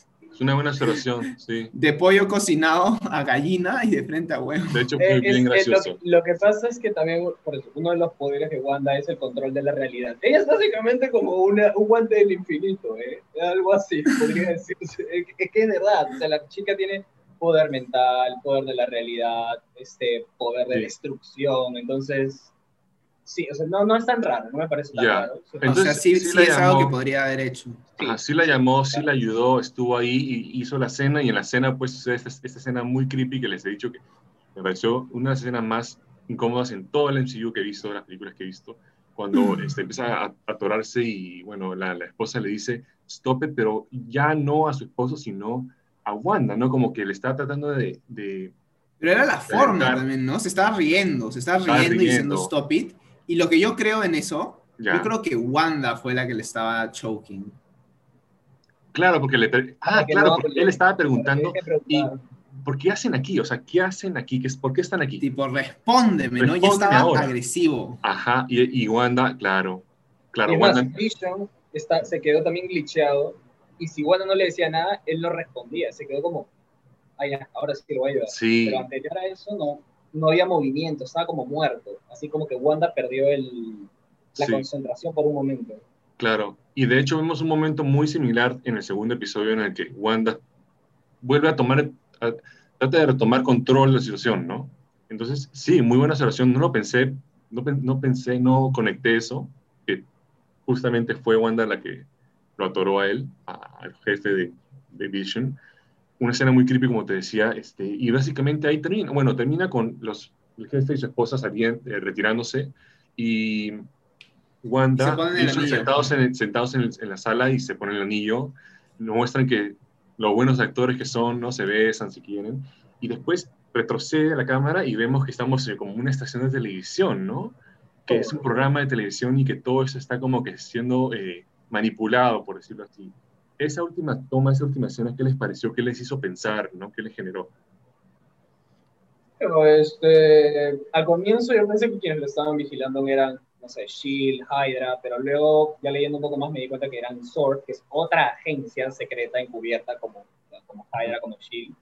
una buena solución, sí. De pollo cocinado a gallina y de frente a huevo. De hecho, eh, bien gracioso. lo, que pasa es que también, por eso, uno de los poderes de Wanda es el control de la realidad. Ella es básicamente como una, un guante del infinito, ¿eh? Algo así, [LAUGHS] podría decirse. Es que es verdad, o sea, la chica tiene poder mental, poder de la realidad, este, poder de destrucción, entonces Sí, o sea, no, no es tan raro, no me parece tan raro. Entonces, o sea, sí, sí, es algo que podría haber hecho. Sí, la llamó, sí la ayudó, estuvo ahí y hizo la cena y en la cena pues esta, esta escena muy creepy que les he dicho que me pareció una de las escenas más incómodas en todo el MCU que he visto, las películas que he visto, cuando mm. este, empieza a atorarse y bueno, la, la, esposa le dice, stop it, pero ya no a su esposo, sino a Wanda, ¿no? Como que le está tratando de... de pero era la forma también, ¿no? Se estaba riendo, se estaba riendo, y diciendo stop it. Y lo que yo creo en eso, yo creo que Wanda fue la que le estaba choking. Claro, porque le... Ah, claro, porque él estaba preguntando... Y, ¿por qué hacen aquí? O sea, ¿qué hacen aquí? ¿Por qué están aquí? Tipo, respóndeme, ¿no? Ya estaba agresivo. Ajá, y, Wanda, claro. Claro, y Wanda. Vision está, se quedó también glitcheado. Y si Wanda no le decía nada, él no respondía. Se quedó como, ay, ahora sí lo voy a ayudar. Sí. Pero anterior a eso no, no había movimiento, estaba como muerto. Así como que Wanda perdió el, la concentración por un momento. Claro, y de hecho vemos un momento muy similar en el segundo episodio en el que Wanda vuelve a tomar trata de retomar control de la situación, ¿no? Entonces, sí, muy buena observación. No lo pensé, no, no pensé, no conecté eso, que justamente fue Wanda la que lo atoró a él, al jefe de, de, Vision. Una escena muy creepy, como te decía, este, y básicamente ahí termina. Bueno, termina con los, el jefe y su esposa saliendo, eh, retirándose, y Wanda, y sentados, en, sentados en, en, la sala y se ponen el anillo, nos muestran que los buenos actores que son, ¿no? Se besan si quieren. Y después retrocede a la cámara y vemos que estamos como una estación de televisión, ¿no? Que es un programa de televisión y que todo eso está como que siendo eh, manipulado, por decirlo así. Esa última toma, esa última escena, ¿qué les pareció? ¿Qué les hizo pensar? ¿no? ¿Qué les generó? Pero este, al comienzo yo pensé que quienes lo estaban vigilando eran no sé, Shield, Hydra, pero luego ya leyendo un poco más me di cuenta que eran SWORD, que es otra agencia secreta encubierta como, como Hydra, como Shield.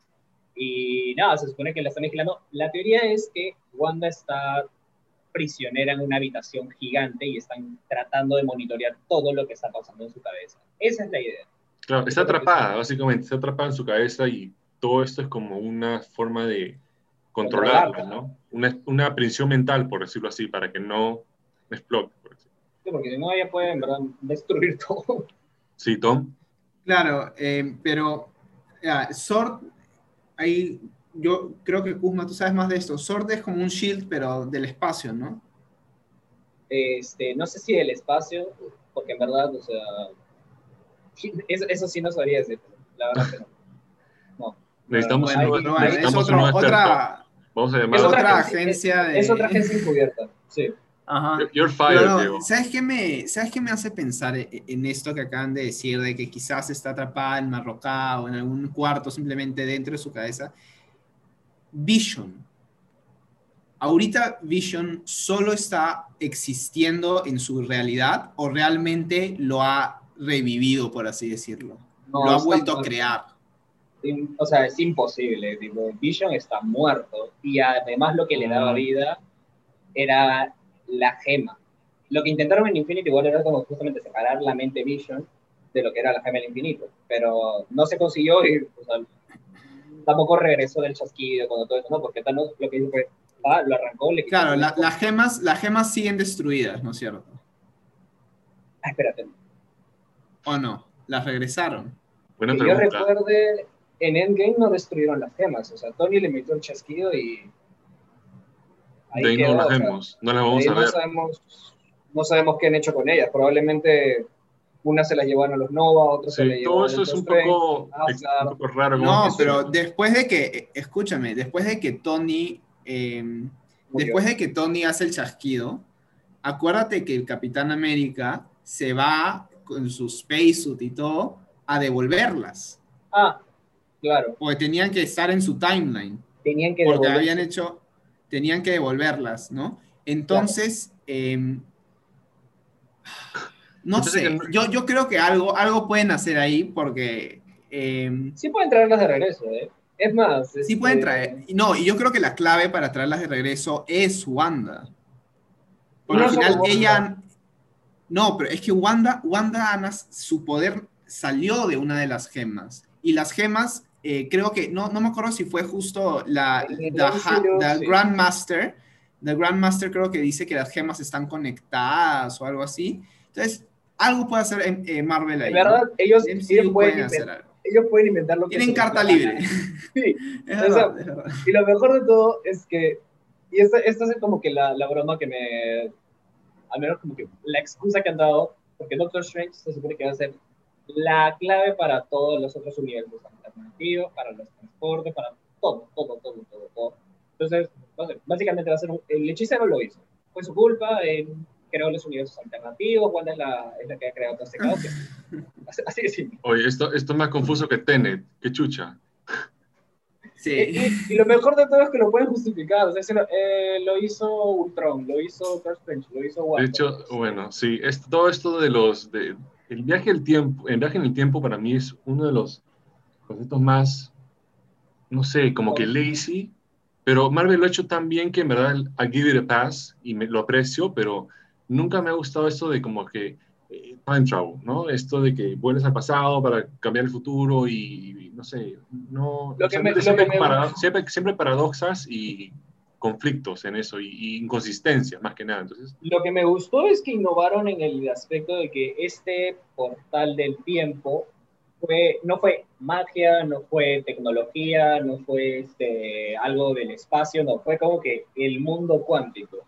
Y nada, se supone que la están vigilando. La teoría es que Wanda está prisionera en una habitación gigante y están tratando de monitorear todo lo que está pasando en su cabeza. Esa es la idea. Claro, está atrapada, básicamente, está atrapada en su cabeza y todo esto es como una forma de controlarla, ¿no? Una, una prisión mental, por decirlo así, para que no explote. Por sí, porque si no, ella puede en verdad destruir [LAUGHS] todo. Sí, Tom. Claro, eh, pero ya, Sword, ahí yo creo que Kuzma, tú sabes más de esto. Sword es como un shield, pero del espacio, ¿no? Este, no sé si del espacio, porque en verdad, o sea, eso, eso sí no sabría decir, la verdad que no. no. Necesitamos, otra, Vamos a llamar es otra agencia de... Es otra agencia encubierta, sí. Ajá. You're fired, ¿sabes, qué me, ¿Sabes qué me hace pensar e, e, en esto que acaban de decir, de que quizás está atrapada en Marrocá o en algún cuarto simplemente dentro de su cabeza? Vision. Ahorita Vision solo está existiendo en su realidad o realmente lo ha revivido, por así decirlo. lo ha vuelto a crear. O sea, es imposible. Vision está muerto y además lo que le daba vida era la gema. Lo que intentaron en Infinity War era como justamente separar la mente Vision de lo que era la gema del infinito, pero no se consiguió y tampoco regresó del chasquido cuando todo eso, ¿no? Porque tal, lo que hizo fue, ah, lo arrancó, le Claro, las, gemas, las gemas siguen destruidas, ¿no es cierto? Ah, espérate. ¿O no? ¿Las regresaron? Que yo recuerde, en Endgame no destruyeron las gemas, o sea, Tony le metió el chasquido y Ahí no las vemos, no las vamos a ver. No sabemos, no sabemos qué han hecho con ellas. Probablemente una se las llevaron a los Nova, otra se las llevaron Todo eso es un poco, un poco, raro. No, pero después de que, escúchame, después de que Tony, em, después de que Tony hace el chasquido, acuérdate que el Capitán América se va con su spacesuit y todo a devolverlas. Ah, claro. Porque tenían que estar en su timeline. Tenían que Porque habían hecho, tenían que devolverlas, ¿no? Entonces, em, no sé, yo, yo creo que algo, algo pueden hacer ahí porque... Em, sí pueden traerlas de regreso, ¿eh? Es más... Sí pueden este, traer. No, y yo creo que la clave para traerlas de regreso es Wanda. Porque al final ella... No, pero es que Wanda, Wanda, su poder salió de una de las gemas. Y las gemas eh, creo que, no, no me acuerdo si fue justo la, la, Grandmaster, The Grandmaster creo que dice que las gemas están conectadas o algo así. Entonces, algo puede hacer eh, Marvel ahí. verdad, ellos, pueden, hacer algo. Ellos pueden inventar lo que Tienen carta [LAUGHS] libre. sí, [LAUGHS] Y lo mejor de todo es que, y esta, esta es como que la, la broma que me, al menos como que la excusa que han dado, porque Doctor Strange se supone que va a ser la clave para todos los otros universos alternativos, para los transportes, para todo, todo, todo, todo, todo. Entonces, básicamente va a ser el hechicero lo hizo. Fue su culpa, él creó los universos alternativos, Wanda es la, es la que ha creado todo este caos. [LAUGHS] así, así de simple. Oye, esto, esto es más confuso que Tenet, qué chucha. Sí. Y, lo mejor de todo es que lo pueden justificar. O sea, lo, eh, lo, hizo Ultron, lo hizo Strange, lo hizo Wanda. De hecho, bueno, sí, es, todo esto de los. De, el viaje el tiempo, el viaje en el tiempo para mí es uno de los conceptos más, no sé, como que lazy, pero Marvel lo ha hecho tan bien que en verdad I give it a pass y me, lo aprecio, pero nunca me ha gustado esto de como que eh, time travel, ¿no? Esto de que vuelves al pasado para cambiar el futuro y, no sé, no... siempre, siempre, paradoxas y conflictos en eso y, inconsistencias más que nada. Entonces, lo que me gustó es que innovaron en el aspecto de que este portal del tiempo fue, no fue magia, no fue tecnología, no fue este, algo del espacio, no, fue como que el mundo cuántico,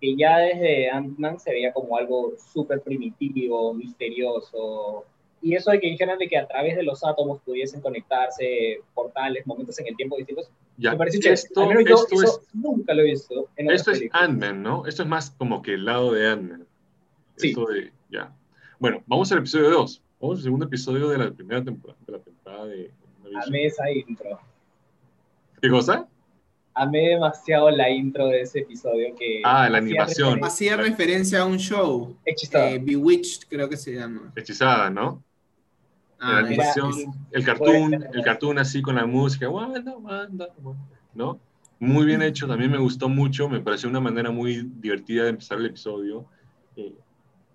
que ya desde Ant-Man se veía como algo súper primitivo, misterioso, y eso de que dijeran de que a través de los átomos pudiesen conectarse portales, momentos en el tiempo distintos, ya, me parece esto, esto es, nunca lo he visto. esto es Ant-Man, ¿no? Esto es más como que el lado de Ant-Man. Sí. de, ya. Bueno, vamos al episodio 2. Vamos al segundo episodio de la primera temporada de, la temporada de Amé esa intro. ¿Qué cosa? Amé demasiado la intro de ese episodio que... Ah, la animación. Hacía referencia a un show. Hechizada. Eh, Bewitched, creo que se llama. Hechizada, ¿no? la ah, animación, el cartoon, el cartoon así con la música, ¿no? Muy bien hecho, también me gustó mucho, me pareció una manera muy divertida de empezar el episodio. Eh,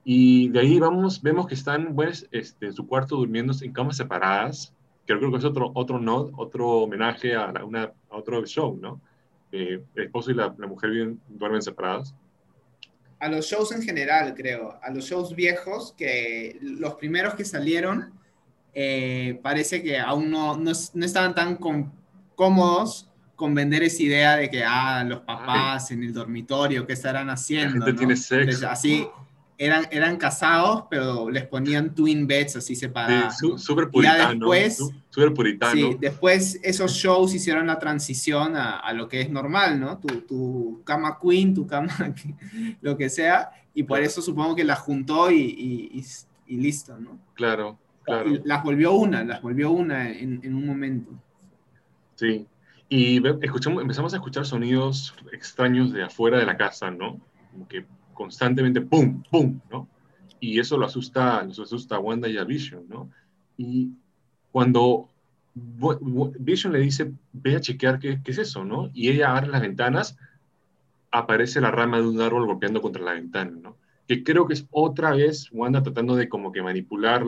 y de ahí vamos, vemos que están pues, este, en su cuarto durmiendo en camas separadas, que creo que es otro, otro, no, otro homenaje a, una, a otro show, ¿no? el esposo y la, la mujer viven, duermen separadas. A los shows en general, creo, a los shows viejos, que los primeros que salieron, eh, parece que aún no, no, estaban tan cómodos con vender esa idea de que, ah, los papás en el dormitorio, ¿qué estarán haciendo? tiene sexo. así, eran, eran casados, pero les ponían twin beds así separados. Sí, súper puritano. Después, super puritano. Sí, después esos shows hicieron la transición a, a lo que es normal, ¿no? Tu, tu, cama queen, tu cama, [LAUGHS] lo que sea, y por eso supongo que la juntó y, y, y listo, ¿no? Claro. Las volvió una, las volvió una en, un momento. Sí. Y escuchamos, empezamos a escuchar sonidos extraños de afuera de la casa, ¿no? Como que constantemente ¡pum! ¡pum! ¿no? Y eso lo asusta, lo asusta a Wanda y a Vision, ¿no? Y cuando Vision le dice, ve a chequear qué, qué, es eso, ¿no? Y ella abre las ventanas, aparece la rama de un árbol golpeando contra la ventana, ¿no? que creo que es otra vez Wanda tratando de como que manipular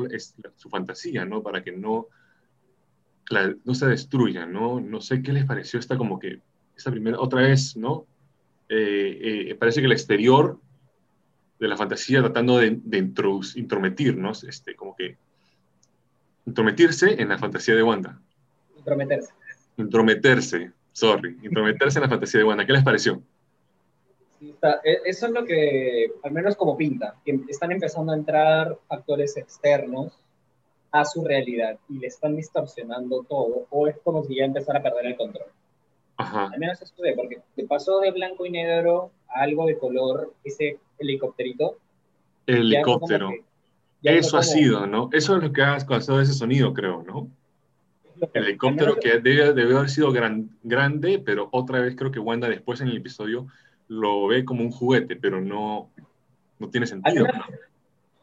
su fantasía, ¿no? Para que no, no se destruya, ¿no? No sé qué les pareció esta como que, esta primera, otra vez, ¿no? Eh, eh, parece que el exterior de la fantasía tratando de, de intrometirnos, este, como que intrometirse en la fantasía de Wanda. Intrometerse. Intrometerse, sorry, intrometerse en la fantasía de Wanda. ¿Qué les pareció? E, eso es lo que, al menos como pinta, que están empezando a entrar actores externos a su realidad y le están distorsionando todo, o es como si ya empezara a perder el control. Ajá. Al menos esto de, porque te pasó de blanco y negro a algo de color, ese helicópterito. El helicóptero. Eso ha sido, ¿no? Eso es lo que ha causado ese sonido, creo, ¿no? El helicóptero que debe, debe haber sido gran, grande, pero otra vez creo que Wanda después en el episodio lo ve como un juguete, pero no, no tiene sentido.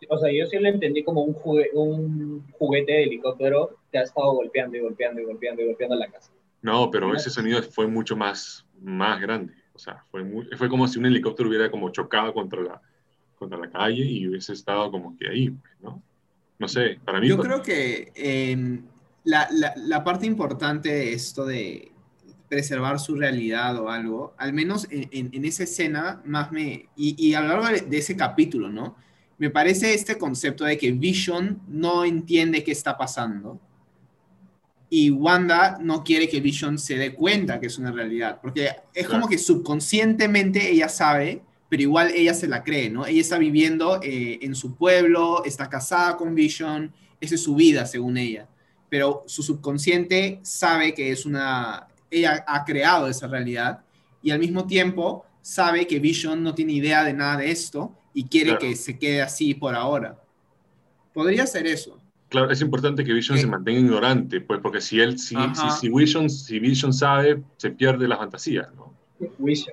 O sea, yo sí lo entendí como un, un juguete de helicóptero que ha estado golpeando y golpeando y golpeando y golpeando la casa. No, pero ese sonido fue mucho más, más grande. O sea, fue, fue como si un helicóptero hubiera como chocado contra la, contra la calle y hubiese estado como que ahí, pues, ¿no? No sé, para mí... Yo creo que em, la, la, la, parte importante de esto de, preservar su realidad o algo, al menos en, esa escena más me, y, a lo largo de, ese capítulo, ¿no? Me parece este concepto de que Vision no entiende qué está pasando y Wanda no quiere que Vision se dé cuenta que es una realidad, porque es como que subconscientemente ella sabe, pero igual ella se la cree, ¿no? Ella está viviendo eh, en su pueblo, está casada con Vision, esa es su vida según ella, pero su subconsciente sabe que es una, ella ha creado esa realidad y al mismo tiempo sabe que Vision no tiene idea de nada de esto y quiere que se quede así por ahora. Podría ser eso. Claro, es importante que Vision se mantenga ignorante, pues porque si él, si, si, Vision, si Vision sabe, se pierde la fantasía, ¿no?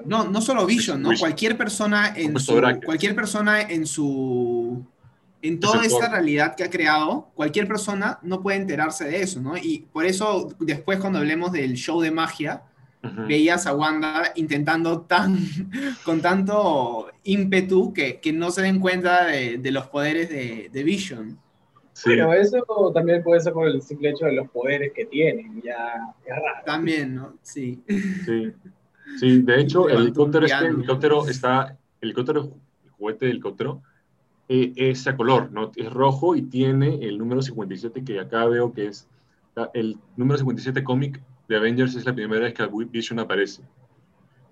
No, no solo Vision, ¿no? Cualquier persona en su, cualquier persona en su en toda esta realidad que ha creado, cualquier persona no puede enterarse de eso, ¿no? Y por eso después cuando hablemos del show de magia, veías a Wanda intentando tan, [LAUGHS] con tanto ímpetu que, que no se den cuenta de, de los poderes de, de Vision. Sí. Pero eso también puede ser por el simple hecho de los poderes que tienen, ya es raro. También, ¿no? Sí. Sí, sí de hecho, el helicóptero, este, el helicóptero está, el helicóptero, el juguete del helicóptero, eh, es a color, ¿no? Es rojo y tiene el número 57 que acá veo que es el número 57 cómic de Avengers es la primera vez que Vision aparece.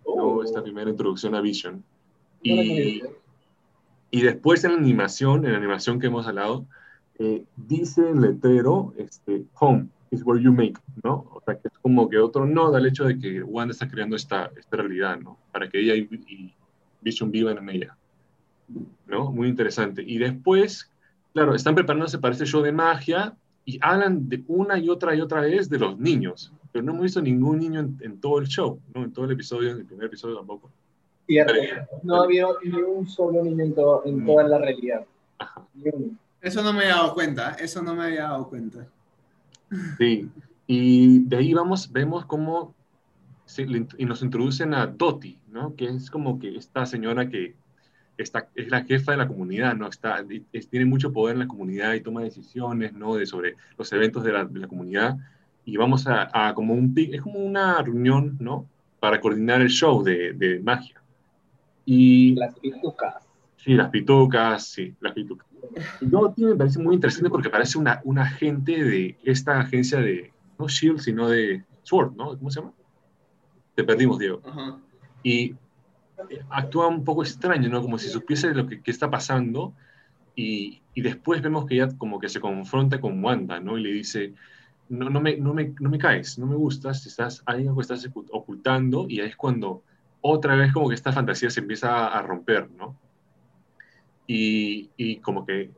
Oh. Esta primera introducción a Vision. Y, y, después en la animación, en la animación que hemos hablado, eh, dice el letrero, este, home is where you make, ¿no? O sea, que es como que otro no al hecho de que Wanda está creando esta, esta realidad, ¿no? Para que ella y, y Vision vivan en ella. ¿no? Muy interesante. Y después, claro, están preparándose para este show de magia y hablan de una y otra y otra vez de los niños, pero no hemos visto ningún niño en, todo el show, ¿no? En todo el episodio, en el primer episodio tampoco. Cierto, no ha habido ni un solo niño en, toda la realidad. Eso no me había dado cuenta, eso no me había dado cuenta. Sí, y de ahí vamos, vemos cómo y nos introducen a Doti, ¿no? Que es como que esta señora que es la jefa de la comunidad, ¿no? Está, tiene mucho poder en la comunidad y toma decisiones, ¿no? De, sobre los eventos de la, de la comunidad. Y vamos a, a, como un, es como una reunión, ¿no? Para coordinar el show de, de magia. Y, las pitucas. Sí, las pitucas, sí, las pitucas. No, me parece muy interesante porque parece una, un agente de esta agencia de, no Shield, sino de Sword, ¿no? ¿Cómo se llama? Te perdimos, Diego. Y actúa un poco extraño, ¿no? Como si supiese lo que, está pasando y, y, después vemos que ella como que se confronta con Wanda, ¿no? Y le dice, no, no, me, no, me, no me caes, no me gustas, estás, hay algo que estás ocultando y ahí es cuando otra vez como que esta fantasía se empieza a romper, ¿no? Y, y como que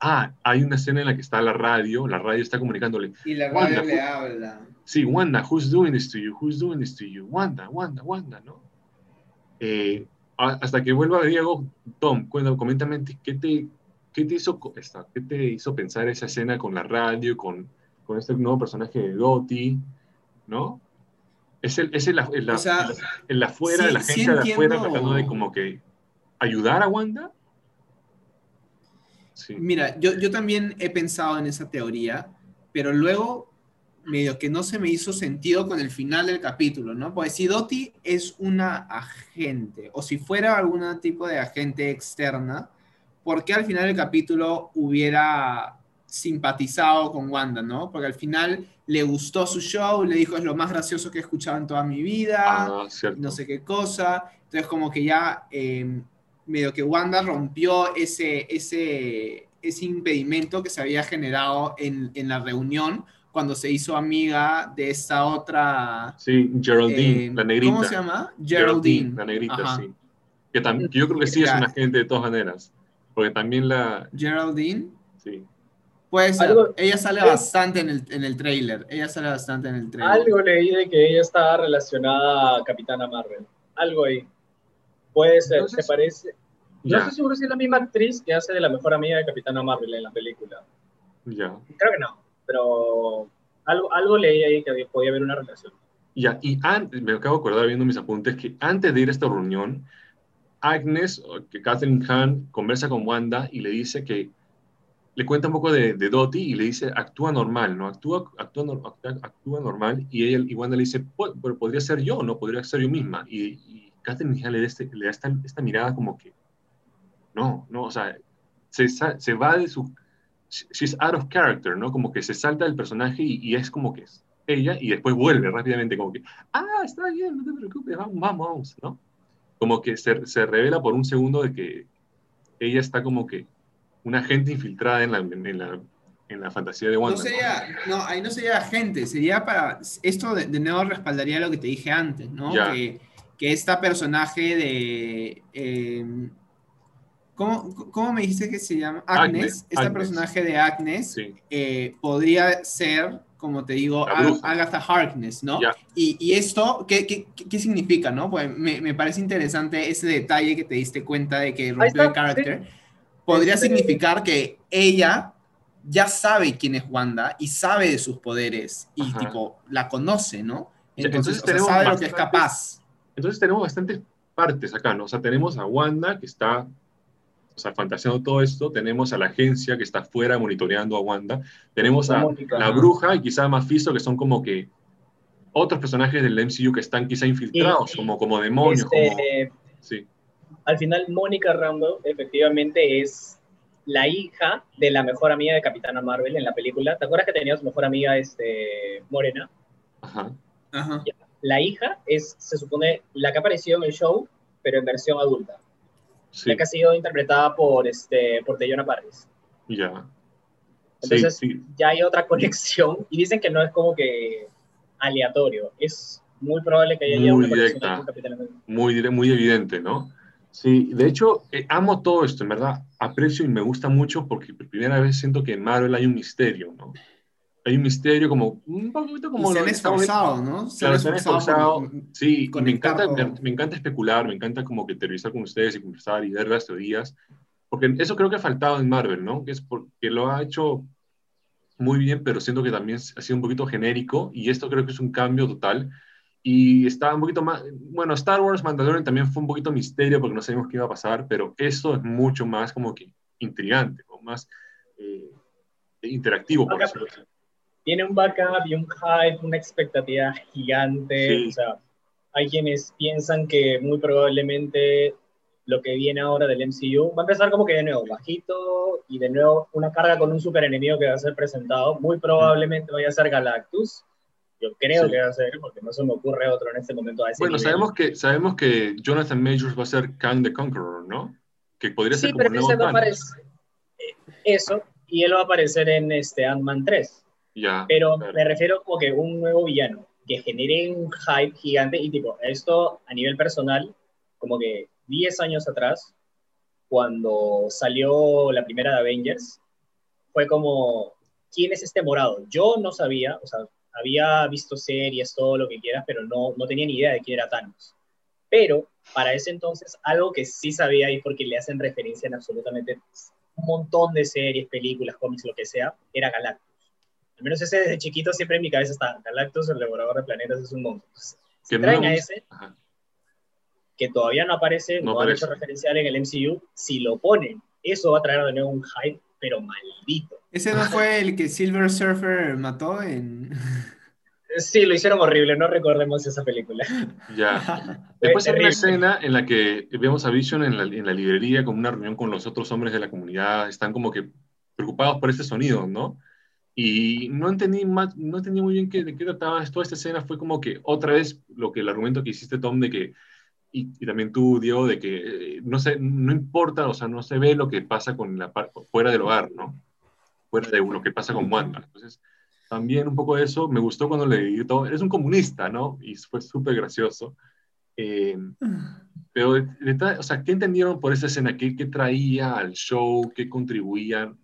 ah, hay una escena en la que está la radio, la radio está comunicándole. Y la radio le habla. Sí, Wanda, who's doing this to you? Who's doing this to you? Wanda, Wanda, Wanda, ¿no? Eh, hasta que vuelva Diego, Tom, cuéntame, coméntame, ¿qué te, qué te, hizo, qué te hizo pensar esa escena con la radio, con, con este nuevo personaje de Dottie, ¿no? Es el, es el, el, el, afuera, de la gente de afuera tratando de como que ayudar a Wanda. Mira, yo, yo también he pensado en esa teoría, pero luego medio que no se me hizo sentido con el final del capítulo, ¿no? Pues si Dottie es una agente, o si fuera algún tipo de agente externa, ¿por qué al final del capítulo hubiera simpatizado con Wanda, ¿no? Porque al final le gustó su show, le dijo es lo más gracioso que he escuchado en toda mi vida, ah, no sé qué cosa. Entonces como que ya em, medio que Wanda rompió ese, ese, ese impedimento que se había generado en, en la reunión cuando se hizo amiga de esta otra. Sí, Geraldine, eh, la negrita. ¿Cómo se llama? Geraldine. la negrita, sí. Que, también, yo creo que sí es una agente de todas maneras. Porque también la. Geraldine. Sí. Pues ella sale bastante en el, en el trailer. Ella sale bastante en el trailer. Algo leí de que ella estaba relacionada a Capitana Marvel. Algo ahí. Puede ser, ¿te parece? No estoy seguro si es la misma actriz que hace de la mejor amiga de Capitana Marvel en la película. Ya. Creo que no pero algo, algo leí ahí que podía haber una relación. Ya, y antes, me acabo de acordar viendo mis apuntes que antes de ir a esta reunión, Agnes, que Catherine Hahn conversa con Wanda y le dice que le cuenta un poco de, de Dottie y le dice, actúa normal, ¿no? Actúa, actúa, actúa, normal. Y ella, y Wanda le dice, pero podría ser yo, ¿no? Podría ser yo misma. Y, y Catherine le da, este, le da esta, esta, mirada como que, no, no, o sea, se, se va de su, she's out of character, ¿no? Como que se salta del personaje y, y, es como que es ella y después vuelve rápidamente como que, ah, está bien, no te preocupes, vamos, vamos, ¿no? Como que se, se revela por un segundo de que ella está como que una gente infiltrada en la, en la, en la fantasía de Wanda. No, sería, ¿no? ahí no sería gente, sería para... Esto de, nuevo respaldaría lo que te dije antes, ¿no? Que, que, esta personaje de... Eh, ¿cómo, ¿cómo, me dijiste que se llama? Agnes. este personaje de Agnes eh, podría ser, como te digo, Agatha Harkness, ¿no? Y, y, esto, ¿qué, ¿qué, qué, significa, no? Pues me, me, parece interesante ese detalle que te diste cuenta de que rompió el carácter podría este, significar que ella ya sabe quién es Wanda y sabe de sus poderes y tipo la conoce, ¿no? Entonces, sabe lo que es capaz. Entonces tenemos bastantes partes acá, ¿no? O sea, tenemos a Wanda que está, o sea, fantaseando todo esto, tenemos a la agencia que está afuera monitoreando a Wanda, tenemos a la bruja y quizá Mephisto que son como que otros personajes del MCU que están quizá infiltrados, como, como demonios, este, como... Sí al final Mónica Rambo efectivamente es la hija de la mejor amiga de Capitana Marvel en la película. ¿Te acuerdas que tenía su mejor amiga este, Morena? Ajá. Ajá. La hija es, se supone, la que apareció en el show, pero en versión adulta. Sí. La que ha sido interpretada por, este, por Teyona Parris. Ya. Entonces, ya hay otra conexión. Y dicen que no es como que aleatorio. Es muy probable que haya muy una directa, muy, muy evidente, ¿no? Sí, de hecho, eh, amo todo esto, en verdad, aprecio y me gusta mucho porque por primera vez siento que en Marvel hay un misterio, ¿no? Hay un misterio como, un poquito como... Y se han esforzado, ¿no? Se han esforzado, sí, me encanta, me, encanta especular, me encanta como que televisar con ustedes y conversar y ver las teorías, porque eso creo que ha faltado en Marvel, ¿no? Que es porque lo ha hecho muy bien, pero siento que también ha sido un poquito genérico y esto creo que es un cambio total y estaba un poquito más, bueno, Star Wars Mandalorian también fue un poquito misterio porque no sabíamos qué iba a pasar, pero eso es mucho más como que intrigante, más eh, interactivo. Por Tiene un backup y un hype, una expectativa gigante. O sea, hay quienes piensan que muy probablemente lo que viene ahora del MCU va a empezar como que de nuevo bajito y de nuevo una carga con un super enemigo que va a ser presentado. Muy probablemente vaya a ser Galactus yo creo que va a ser, porque no se me ocurre otro en este momento. A ese bueno, sabemos que, sabemos que Jonathan Majors va a ser Kang the Conqueror, ¿no? Que podría ser sí, pero ese va a aparecer, eso, y él va a aparecer en este Ant-Man 3. Ya. Pero me refiero como que un nuevo villano, que genere un hype gigante, y tipo, esto a nivel personal, como que 10 años atrás, cuando salió la primera de Avengers, fue como, ¿quién es este morado? Yo no sabía, o sea, había visto series, todo lo que quieras, pero no, no tenía ni idea de quién era Thanos. Pero para ese entonces, algo que sí sabía y porque le hacen referencia en absolutamente un montón de series, películas, cómics, lo que sea, era Galactus. Al menos ese desde chiquito siempre en mi cabeza está, Galactus, el devorador de planetas, es un monstruo. Si traen a ese, que todavía no aparece, no, ha hecho referencial en el MCU, si lo ponen, eso va a traer de nuevo un hype, pero maldito. ¿Ese no fue el que Silver Surfer mató en...? [LAUGHS] Sí, lo hicieron horrible, no recordemos esa película. Ya. [LAUGHS] Después hay una escena en la que vemos a Vision en la, en la, librería con una reunión con los otros hombres de la comunidad, están como que preocupados por este sonido, ¿no? Y no entendí, más, no entendí muy bien qué, de qué trataba toda esta escena, fue como que otra vez lo que el argumento que hiciste Tom de que, y, y también tú Diego, de que eh, no, sé, no importa, o sea, no se ve lo que pasa con la fuera del hogar, ¿no? fuera de lo que pasa con Wanda. Entonces, también un poco de eso me gustó cuando le todo. Eres un comunista, ¿no? Y fue súper gracioso. Eh, pero, o sea, ¿qué entendieron por esa escena? ¿Qué, ¿Qué, traía al show? ¿Qué contribuía?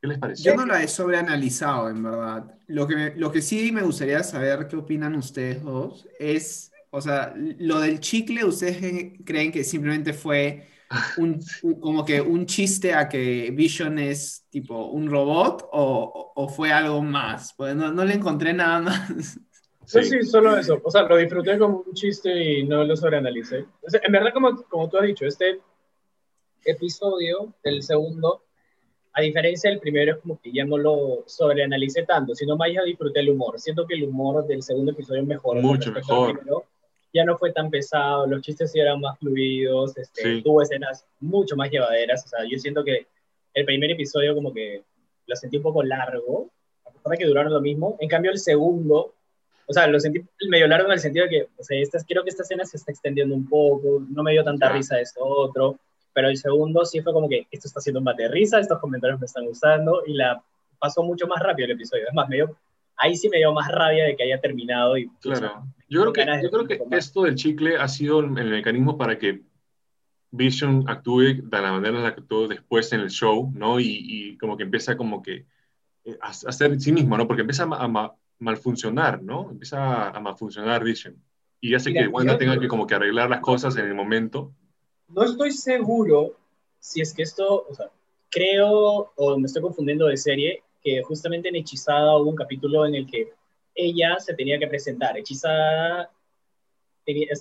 ¿Qué les pareció? Yo no la he sobreanalizado, en verdad. Lo que, lo que sí me gustaría saber qué opinan ustedes dos es, o sea, lo del chicle, ¿ustedes creen que simplemente fue [LAUGHS] un, como que un chiste a que Vision es tipo un robot o, o fue algo más? Pues no, no, le encontré nada más. Sí. sí, solo eso. O sea, lo disfruté como un chiste y no lo sobreanalicé. en verdad, como, como tú has dicho, este episodio, el segundo, a diferencia del primero, es como que ya no lo sobreanalicé tanto, sino más ya disfruté el humor. Siento que el humor del segundo episodio mejoró. Mucho mejor. Ya no fue tan pesado, los chistes eran más fluidos, este, tuvo escenas mucho más llevaderas. O sea, yo siento que el primer episodio como que lo sentí un poco largo, a pesar de que duraron lo mismo. En cambio, el segundo, o sea, lo sentí medio largo en el sentido de que, o sea, creo que esta escena se está extendiendo un poco, no me dio tanta risa esto otro pero el segundo sí fue como que esto está haciendo un bate de risa, estos comentarios me están gustando y la pasó mucho más rápido el episodio. Es más, me ahí sí me dio más rabia de que haya terminado. Y, claro. yo creo que, yo creo que esto del chicle ha sido el, mecanismo para que Vision actúe de la manera en la que actuó después en el show, ¿no? Y, y como que empieza como que eh, a, ser sí mismo, ¿no? Porque empieza a, a, malfuncionar, ¿no? Empieza a, malfuncionar Vision. Y hace que Wanda tenga que como que arreglar las cosas en el momento no estoy seguro si es que esto, o sea, creo, o me estoy confundiendo de serie, que justamente en Hechizada hubo un capítulo en el que ella se tenía que presentar. Hechizada,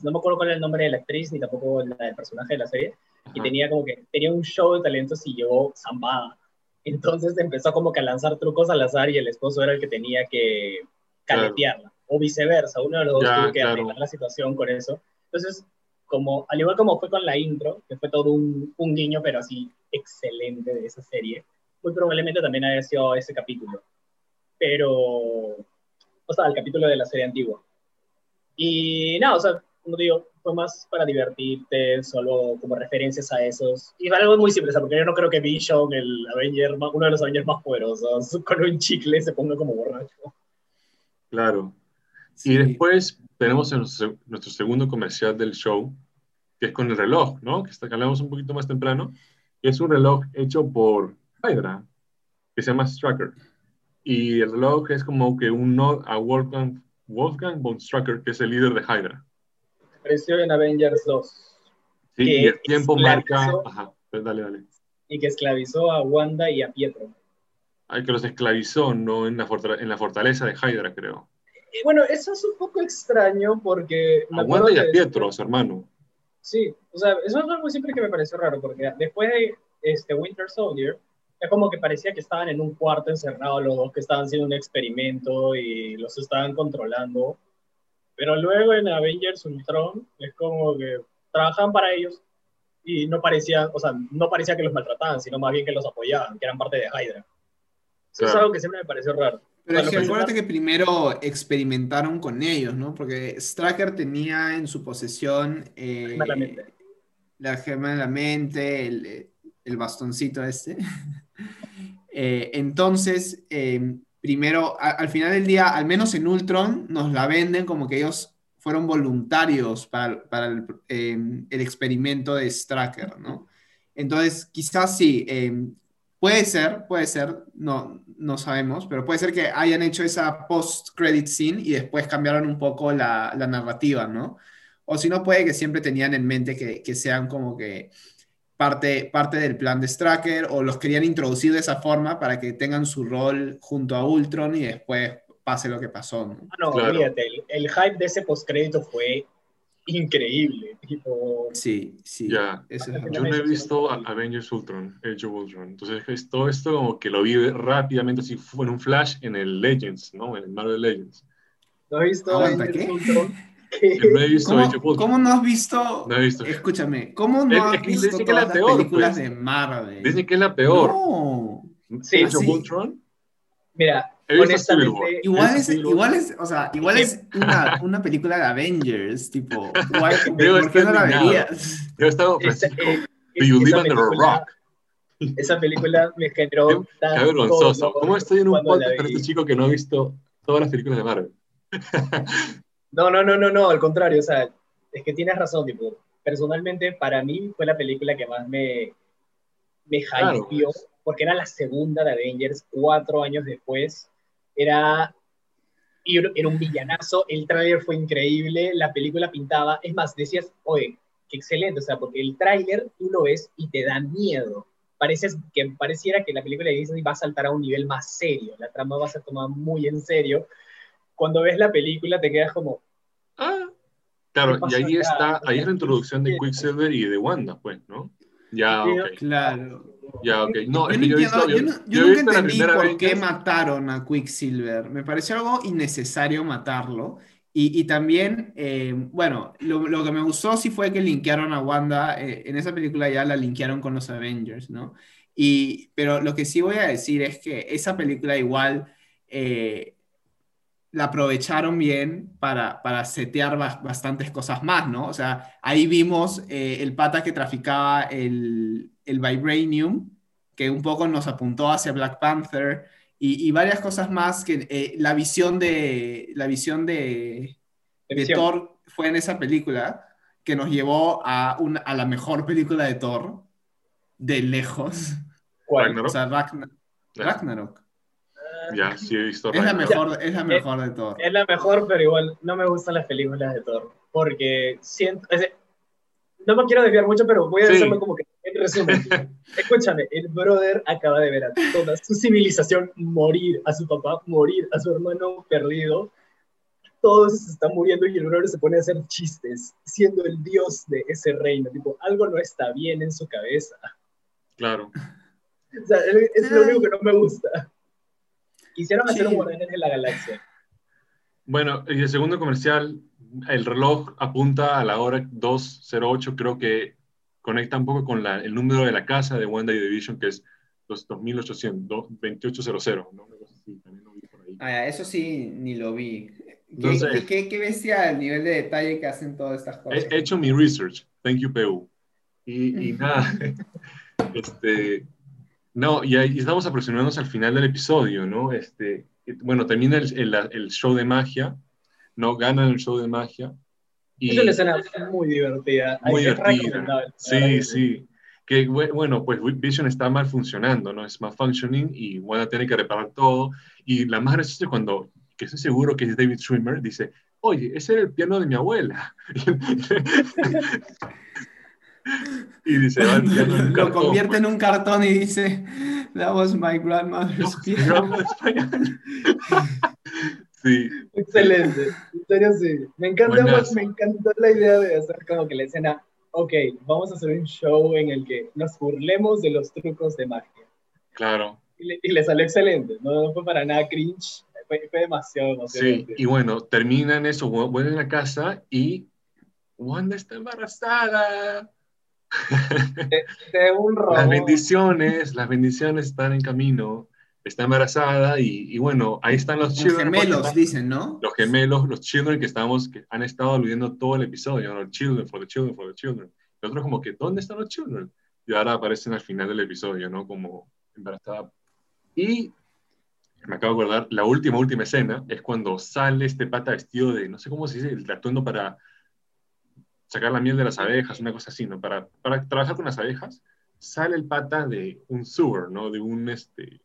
no me acuerdo cuál era el nombre de la actriz, ni tampoco el del personaje de la serie, y tenía como que, tenía un show de talentos y llegó zambada. Entonces empezó como que a lanzar trucos al azar y el esposo era el que tenía que caletearla, o viceversa, uno de los dos tuvo que arreglar la situación con eso. Entonces, como, al igual como fue con la intro, que fue todo un, un guiño, pero así excelente de esa serie, muy probablemente también haya sido ese capítulo. Pero, o sea, el capítulo de la serie antigua. Y nada, o sea, como digo, fue más para divertirte, solo como referencias a esos. Y algo muy simple, porque yo no creo que Vision, el Avenger, uno de los Avengers más poderosos, [LAUGHS] con un chicle se ponga como borracho. Claro. Y después tenemos nuestro segundo comercial del show, que es con el reloj, ¿no? Que, está, que hablamos un poquito más temprano. Es un reloj hecho por Hydra, que se llama Strucker. Y el reloj es como que un nod a Wolfgang, Wolfgang von Strucker, que es el líder de Hydra. Apareció en Avengers 2. Sí, y el tiempo marca... Ajá, pues dale, dale. Y que esclavizó a Wanda y a Pietro. Ay, que los esclavizó, no en la, en la fortaleza de Hydra, creo. Y bueno, eso es un poco extraño porque... Wanda y a Pietro, su hermano. Sí, o sea, eso es algo siempre que me pareció raro, porque después de este Winter Soldier, es como que parecía que estaban en un cuarto encerrados los dos, que estaban haciendo un experimento y los estaban controlando. Pero luego en Avengers Ultron es como que trabajaban para ellos y no parecía, o sea, no parecía que los maltrataban, sino más bien que los apoyaban, que eran parte de Hydra. Eso es algo que siempre me pareció raro. Pero es que acuérdate que primero experimentaron con ellos, ¿no? Porque Stracker tenía en su posesión eh, la gema de la mente, el, bastoncito este. [LAUGHS] Eh, entonces, em, primero, al final del día, al menos en Ultron, nos la venden como que ellos fueron voluntarios para, el, em, el, experimento de Stracker, ¿no? Entonces, quizás sí, em, Puede ser, puede ser, no, no sabemos, pero puede ser que hayan hecho esa post-credit scene y después cambiaron un poco la, la narrativa, ¿no? O si no, puede que siempre tenían en mente que, que, sean como que parte, parte del plan de Stracker o los querían introducir de esa forma para que tengan su rol junto a Ultron y después pase lo que pasó, ¿no? Ah, no, fíjate, el, el, hype de ese post-crédito fue increíble. Tipo... Sí, sí. Ya. Yo no he visto Avengers Ultron, Age of Ultron. Entonces, todo esto como que lo vi rápidamente, así fue en un flash en el Legends, ¿no? En el Marvel Legends. ¿No has visto Avengers Ultron? No he visto ¿Cómo, Ultron. ¿Cómo no has visto? No he visto. Escúchame, ¿cómo no has visto todas las peor, películas pues. de Marvel? Dicen que es la peor. No. Sí, Age of Ultron. Mira, Honestamente, igual es, igual es, o sea, igual es [LAUGHS] una, una película de Avengers, tipo, igual, ¿por qué no la verías? Yo estaba Francisco, eh, Do You Live Under a Rock? Esa película me generó Qué vergonzoso. ¿Cómo estoy en un podcast con este chico que no ha visto todas las películas de Marvel? [LAUGHS] no, no, no, no, no, al contrario, o sea, es que tienes razón, tipo, personalmente para mí fue la película que más me, me hypeó, porque era la segunda de Avengers, cuatro años después, era, era un villanazo, el tráiler fue increíble, la película pintaba, es más, decías, oye, qué excelente, o sea, porque el tráiler tú lo ves y te da miedo. Parece que pareciera que la película de Disney va a saltar a un nivel más serio, la trama va a ser tomada muy en serio. Cuando ves la película te quedas como... Ah, claro, y ahí está, ahí es la introducción de Quicksilver y de Wanda, pues, ¿no? Ya, ok. Claro. Ya, ok. No, yo, nunca entendí por qué mataron a Quicksilver. Me pareció algo innecesario matarlo. Y, también, eh, bueno, lo, que me gustó sí fue que linkearon a Wanda. Eh, en esa película ya la linkearon con los Avengers, ¿no? Y, pero lo que sí voy a decir es que esa película igual eh, la aprovecharon bien para, para setear bastantes cosas más, ¿no? O sea, ahí vimos el pata que traficaba el, el Vibranium, que un poco nos apuntó hacia Black Panther y, varias cosas más que eh, la visión de la visión de, Thor fue en esa película que nos llevó a, a la mejor película de Thor de lejos. ¿Cuál? O sea, Ragnarok. Ya, [LAUGHS] sí he visto. Es la mejor, es la mejor de Thor. Es la mejor, pero igual no me gustan las películas de Thor. Porque siento. no me quiero desviar mucho, pero voy a decirlo como que en resumen, [LAUGHS] escúchame, el brother acaba de ver a toda su civilización morir, a su papá morir, a su hermano perdido. Todos se están muriendo y el brother se pone a hacer chistes, siendo el dios de ese reino. Tipo, algo no está bien en su cabeza. Claro. O sea, es lo único que no me gusta. Quisieron hacer un Guardianes en la Galaxia. Bueno, y el segundo comercial, el reloj apunta a la hora 2.08, creo que conecta un poco con el número de la casa de Wanda y Division, que es los 2800, 2800, ¿no? Ah, eso sí, ni lo vi. ¿Qué, qué, qué, bestia el nivel de detalle que hacen todas estas cosas? He hecho mi research, thank you, PU. Y, y nada, [LAUGHS] este, no, y ahí estamos aproximándonos al final del episodio, ¿no? Este, bueno, termina el, el, show de magia, ¿no? Ganan el show de magia, y es una escena muy divertida. Muy divertida. Sí, sí. Que bueno, pues Vision está mal funcionando, ¿no? Es mal functioning y Wanda tiene que reparar todo. Y la más graciosa es cuando, que estoy seguro que es David Schwimmer, dice, oye, ese era el piano de mi abuela. [LAUGHS] [LAUGHS] y dice, va Lo convierte en un cartón y dice, that was my grandmother's piano. Sí. Excelente. En serio, sí. Me encanta, me encantó la idea de hacer como que la escena, ok, vamos a hacer un show en el que nos burlemos de los trucos de magia. Claro. Y le, salió excelente, no, fue para nada cringe, fue, demasiado emocionante. Sí, y bueno, terminan eso, vuelven a casa y Wanda está embarazada. [LAUGHS] De, un robot. Las bendiciones, las bendiciones están en camino está embarazada y, bueno, ahí están los, los gemelos, dicen, ¿no? Los gemelos, los children que estamos, que han estado aludiendo todo el episodio, ¿no? Children, for the children, for the children. Y otros como que, ¿dónde están los children? Y ahora aparecen al final del episodio, ¿no? Como embarazada. Y me acabo de acordar, la última, última escena es cuando sale este pata vestido de, no sé cómo se dice, el atuendo para sacar la miel de las abejas, una cosa así, ¿no? Para, para trabajar con las abejas, sale el pata de un sewer, ¿no? De un, este,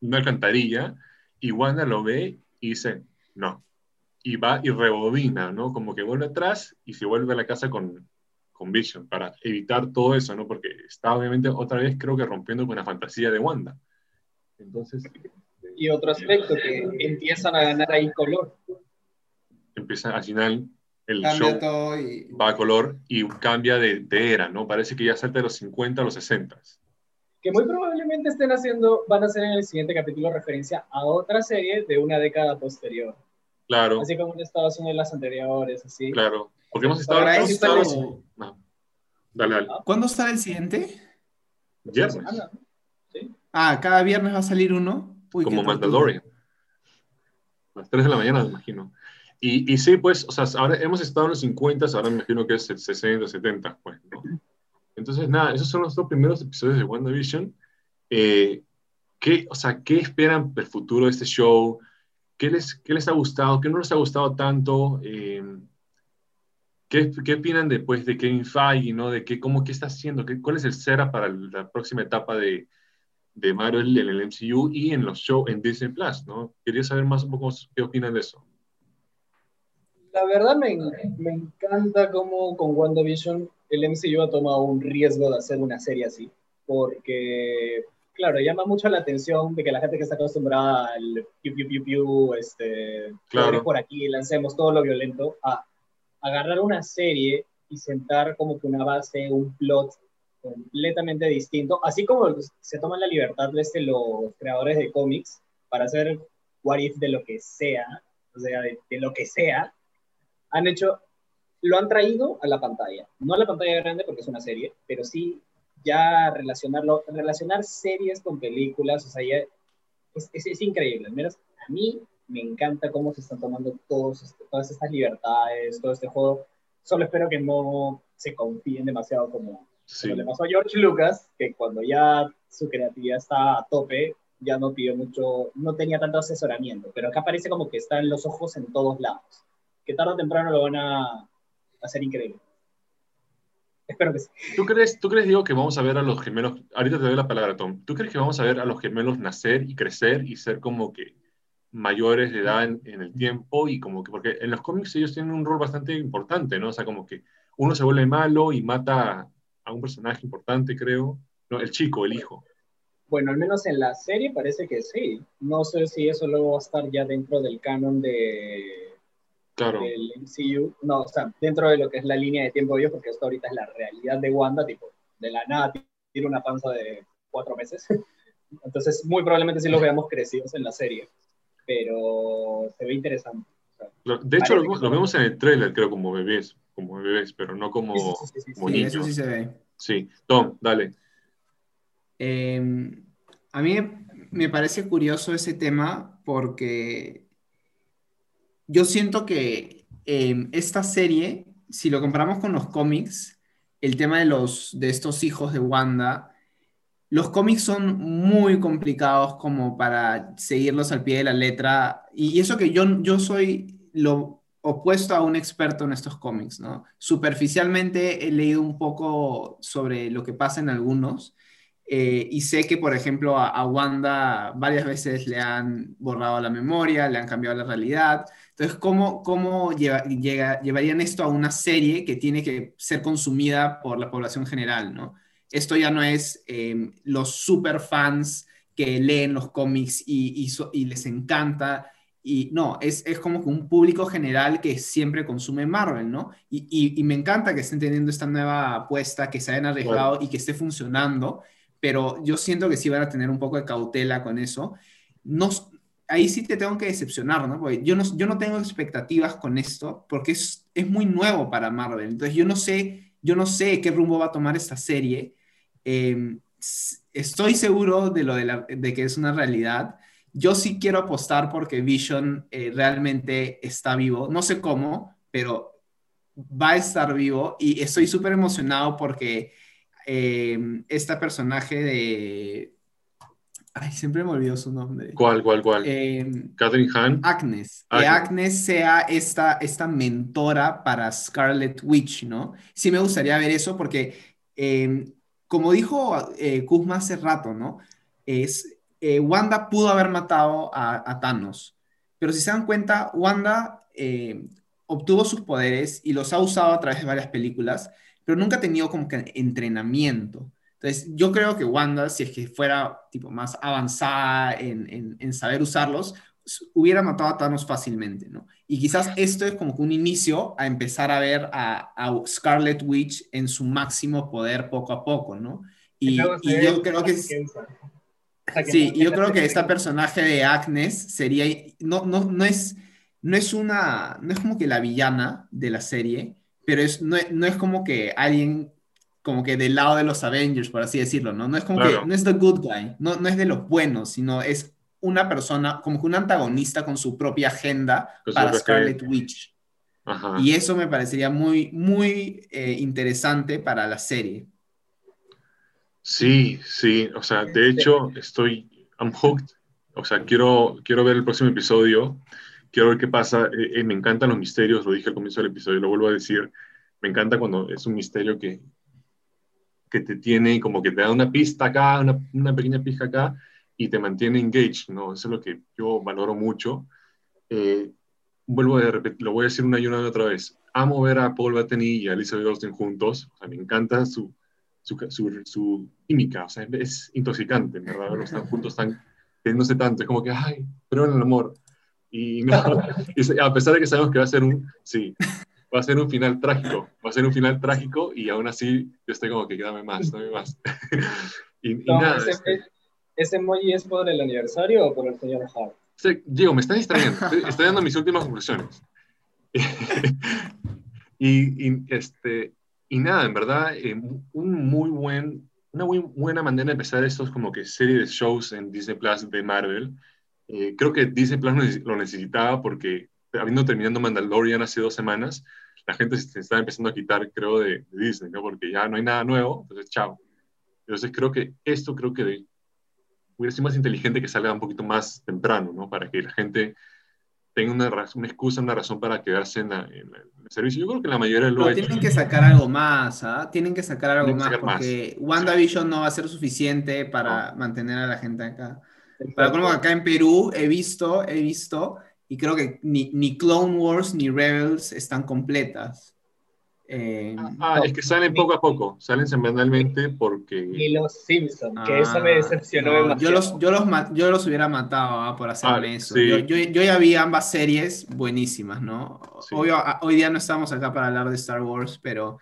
una alcantarilla y Wanda lo ve y dice, no. Y va y rebobina, ¿no? Como que vuelve atrás y se vuelve a la casa con, con Vision para evitar todo eso, ¿no? Porque está obviamente otra vez creo que rompiendo con la fantasía de Wanda. Entonces... Y otro aspecto, que empiezan a ganar ahí color. Empieza al final el show va a color y cambia de, de, era, ¿no? Parece que ya salta de los 50 a los 60 que muy probablemente estén haciendo, van a hacer en el siguiente capítulo referencia a otra serie de una década posterior. Claro. Así como en Estados Unidos las anteriores, así. Claro. Porque hemos estado... Para esto... No. Dale, dale. ¿Cuándo sale el siguiente? Viernes. Ah, cada viernes va a salir uno. como Mandalorian. A las 3 de la mañana, me imagino. Y, y, sí, pues, o sea, ahora hemos estado en los 50, ahora me imagino que es el 60, 70, pues, ¿no? Entonces, nada, esos son los dos primeros episodios de WandaVision. Eh, ¿qué, o sea, ¿Qué esperan del futuro de este show? ¿Qué les, qué les ha gustado? ¿Qué no les ha gustado tanto? Eh, ¿qué, ¿qué, opinan después de Kevin Feige, ¿no? De qué, cómo, qué está haciendo? Qué, ¿Cuál es el cera para la próxima etapa de, de Marvel en el MCU y en los shows en Disney Plus, ¿no? Quería saber más un poco qué opinan de eso. La verdad me, me encanta cómo con WandaVision el MCU ha tomado un riesgo de hacer una serie así, porque, claro, llama mucho la atención de que la gente que está acostumbrada al piu, piu, piu, piu, este, claro. por aquí, lancemos todo lo violento, a agarrar una serie y sentar como que una base, un plot completamente distinto, así como se toman la libertad desde los creadores de cómics para hacer what if de lo que sea, o sea, de, lo que sea, han hecho, lo han traído a la pantalla, no a la pantalla grande porque es una serie, pero sí ya relacionarlo, relacionar series con películas, o sea, ya es, es, increíble, al menos a mí me encanta cómo se están tomando todos, este, todas estas libertades, todo este juego, solo espero que no se confíen demasiado como, le pasó a George Lucas, que cuando ya su creatividad está a tope, ya no pidió mucho, no tenía tanto asesoramiento, pero acá parece como que está en los ojos en todos lados, que tarde o temprano lo van a hacer increíble. Espero que sí. ¿Tú crees, ¿Tú crees, Diego, que vamos a ver a los gemelos, ahorita te doy la palabra, Tom, ¿tú crees que vamos a ver a los gemelos nacer y crecer y ser como que mayores de edad en, en el tiempo y como que, porque en los cómics ellos tienen un rol bastante importante, ¿no? O sea, como que uno se vuelve malo y mata a un personaje importante, creo. No, el chico, el hijo. Bueno, al menos en la serie parece que sí. No sé si eso luego va a estar ya dentro del canon de claro. del MCU. No, o sea, dentro de lo que es la línea de tiempo de ellos, porque esto ahorita es la realidad de Wanda, tipo, de la nada tiene una panza de cuatro meses. [LAUGHS] Entonces, muy probablemente sí los veamos crecidos en la serie. Pero se ve interesante. de hecho, los, vemos en el trailer, creo, como bebés como bebés, pero no como, sí, niños. Eso sí se ve. Sí, Tom, dale. Em, a mí me parece curioso ese tema porque yo siento que em, esta serie, si lo comparamos con los cómics, el tema de, los, de estos hijos de Wanda, los cómics son muy complicados como para seguirlos al pie de la letra. Y eso que yo, yo soy lo opuesto a un experto en estos cómics, ¿no? Superficialmente he leído un poco sobre lo que pasa en algunos eh, y sé que, por ejemplo, a, Wanda varias veces le han borrado la memoria, le han cambiado la realidad. Entonces, ¿cómo, cómo llega, llevarían esto a una serie que tiene que ser consumida por la población general, ¿no? Esto ya no es em, los super fans que leen los cómics y, y les encanta y no, es, es, como que un público general que siempre consume Marvel, ¿no? Y, y, me encanta que estén teniendo esta nueva apuesta, que se hayan arriesgado y que esté funcionando, pero yo siento que sí van a tener un poco de cautela con eso. No, ahí sí te tengo que decepcionar, ¿no? Porque yo no, yo no tengo expectativas con esto, porque es, es muy nuevo para Marvel. Entonces yo no sé, yo no sé qué rumbo va a tomar esta serie. Em, estoy seguro de, lo de, la, de que es una realidad yo sí quiero apostar porque Vision eh, realmente está vivo. No sé cómo, pero va a estar vivo y estoy súper emocionado porque eh, este personaje de... Ay, siempre me olvido su nombre. ¿Cuál, cuál, cuál? Eh, Catherine Hahn. Agnes. Que Agnes sea esta, esta mentora para Scarlet Witch, ¿no? Sí me gustaría ver eso porque, como dijo Kuzma hace rato, ¿no? Es, eh, Wanda pudo haber matado a, Thanos, pero si se dan cuenta, Wanda eh, obtuvo sus poderes y los ha usado a través de varias películas, pero nunca ha tenido como que entrenamiento. Entonces, yo creo que Wanda, si es que fuera tipo más avanzada en, saber usarlos, hubiera matado a Thanos fácilmente, ¿no? Y quizás esto es como que un inicio a empezar a ver a, Scarlet Witch en su máximo poder poco a poco, ¿no? Y, y yo creo que... Sí, yo creo que este personaje de Agnes sería, no, no, no, es, no es una, no es como que la villana de la serie, pero es, no, no es como que alguien como que del lado de los Avengers, por así decirlo, ¿no? No es como que, no es the good guy, no, no es de los buenos, sino es una persona, como que un antagonista con su propia agenda para Scarlet Witch. Y eso me parecería muy, muy eh, interesante para la serie. Sí, sí, o sea, de hecho estoy, I'm hooked, o sea, quiero, quiero ver el próximo episodio, quiero ver qué pasa, eh, eh, me encantan los misterios, lo dije al comienzo del episodio, lo vuelvo a decir, me encanta cuando es un misterio que, que te tiene, como que te da una pista acá, una, una pequeña pista acá, y te mantiene engaged, ¿no? Eso es lo que yo valoro mucho. Eh, vuelvo a repetir, lo voy a decir una y una y otra vez, amo ver a Paul Bettany y a Elizabeth Olsen juntos, o sea, me encanta su su, su, química, o sea, es intoxicante, ¿verdad? Los están juntos, están queriéndose tanto, es como que, ay, pero en el amor. Y, no, [LAUGHS] [LAUGHS] a pesar de que sabemos que va a ser un, sí, va a ser un final trágico, va a ser un final trágico y aún así yo estoy como que dame más, dame más. [LAUGHS] y, nada. Ese, este ¿Ese emoji es por el aniversario o por el señor Hart? Diego, me está distrayendo, estoy, dando mis últimas conclusiones. [LAUGHS] y, este, y nada, en verdad, eh, un muy buen, una muy buena manera de empezar estos como que serie de shows en Disney Plus de Marvel. Eh, creo que Disney Plus lo necesitaba porque habiendo terminado Mandalorian hace dos semanas, la gente se está empezando a quitar, creo, de, Disney, ¿no? Porque ya no hay nada nuevo, entonces chao. Entonces creo que esto creo que hubiera sido más inteligente que salga un poquito más temprano, ¿no? Para que la gente tenga una, una excusa, una razón para quedarse en, el servicio. Yo creo que la mayoría lo Pero tienen que sacar algo más, ¿ah? Tienen que sacar algo más, porque WandaVision no va a ser suficiente para mantener a la gente acá. Para como acá en Perú he visto, he visto y creo que ni, ni Clone Wars ni Rebels están completas. Eh, ah, es que salen poco a poco, salen semanalmente porque... Y los Simpsons, que eso me ah, decepcionó Yo los, yo, los, yo los hubiera matado ah, por hacerme ah, eso. Yo, yo, ya vi ambas series buenísimas, ¿no? hoy día no estamos acá para hablar de Star Wars, pero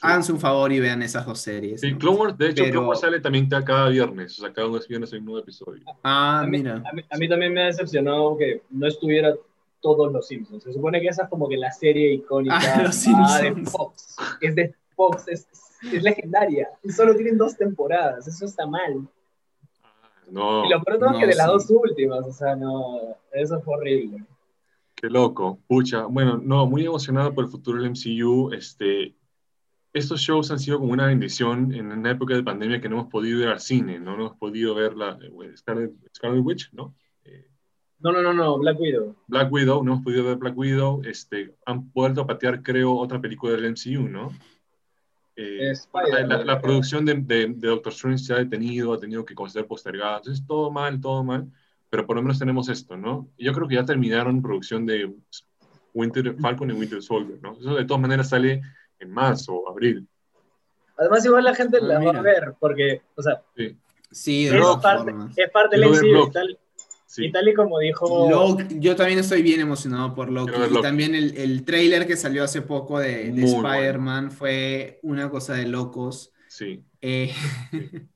háganse un favor y vean esas dos series. Sí, Clone Wars, de hecho, Clone Wars sale también cada viernes, o sea, cada viernes hay un nuevo episodio. Ah, mira. A mí, también me ha decepcionado que no estuviera todos los Simpsons. Se supone que esa es como que la serie icónica [LAUGHS] ah, los Simpsons. de Fox. Es de Fox, es, es, legendaria. Y solo tienen dos temporadas, eso está mal. No, y lo peor es que de las dos últimas, o sea, no, eso fue horrible. Qué loco, pucha. Bueno, no, muy emocionado por el futuro del MCU. Este, estos shows han sido como una bendición en una época de pandemia que no hemos podido ir al cine, no, hemos podido ver la eh, Scarlet, Witch, ¿no? Eh, no, no, no, no, Black Widow. Black Widow, no hemos podido ver Black Widow, este, han vuelto a patear, creo, otra película del MCU, ¿no? Eh, la, la, producción de, de, Doctor Strange se ha detenido, ha tenido que ser postergada, entonces todo mal, todo mal, pero por lo menos tenemos esto, ¿no? yo creo que ya terminaron producción de Winter Falcon y Winter Soldier, ¿no? Eso de todas maneras sale en marzo o abril. Además, igual la gente la ah, va a ver, porque, o sea, sí. es, parte, es, parte, del y tal, y tal y como dijo... yo también estoy bien emocionado por Loki. Y también el, el trailer que salió hace poco de, de Spider-Man fue una cosa de locos. Sí. Eh... [LAUGHS]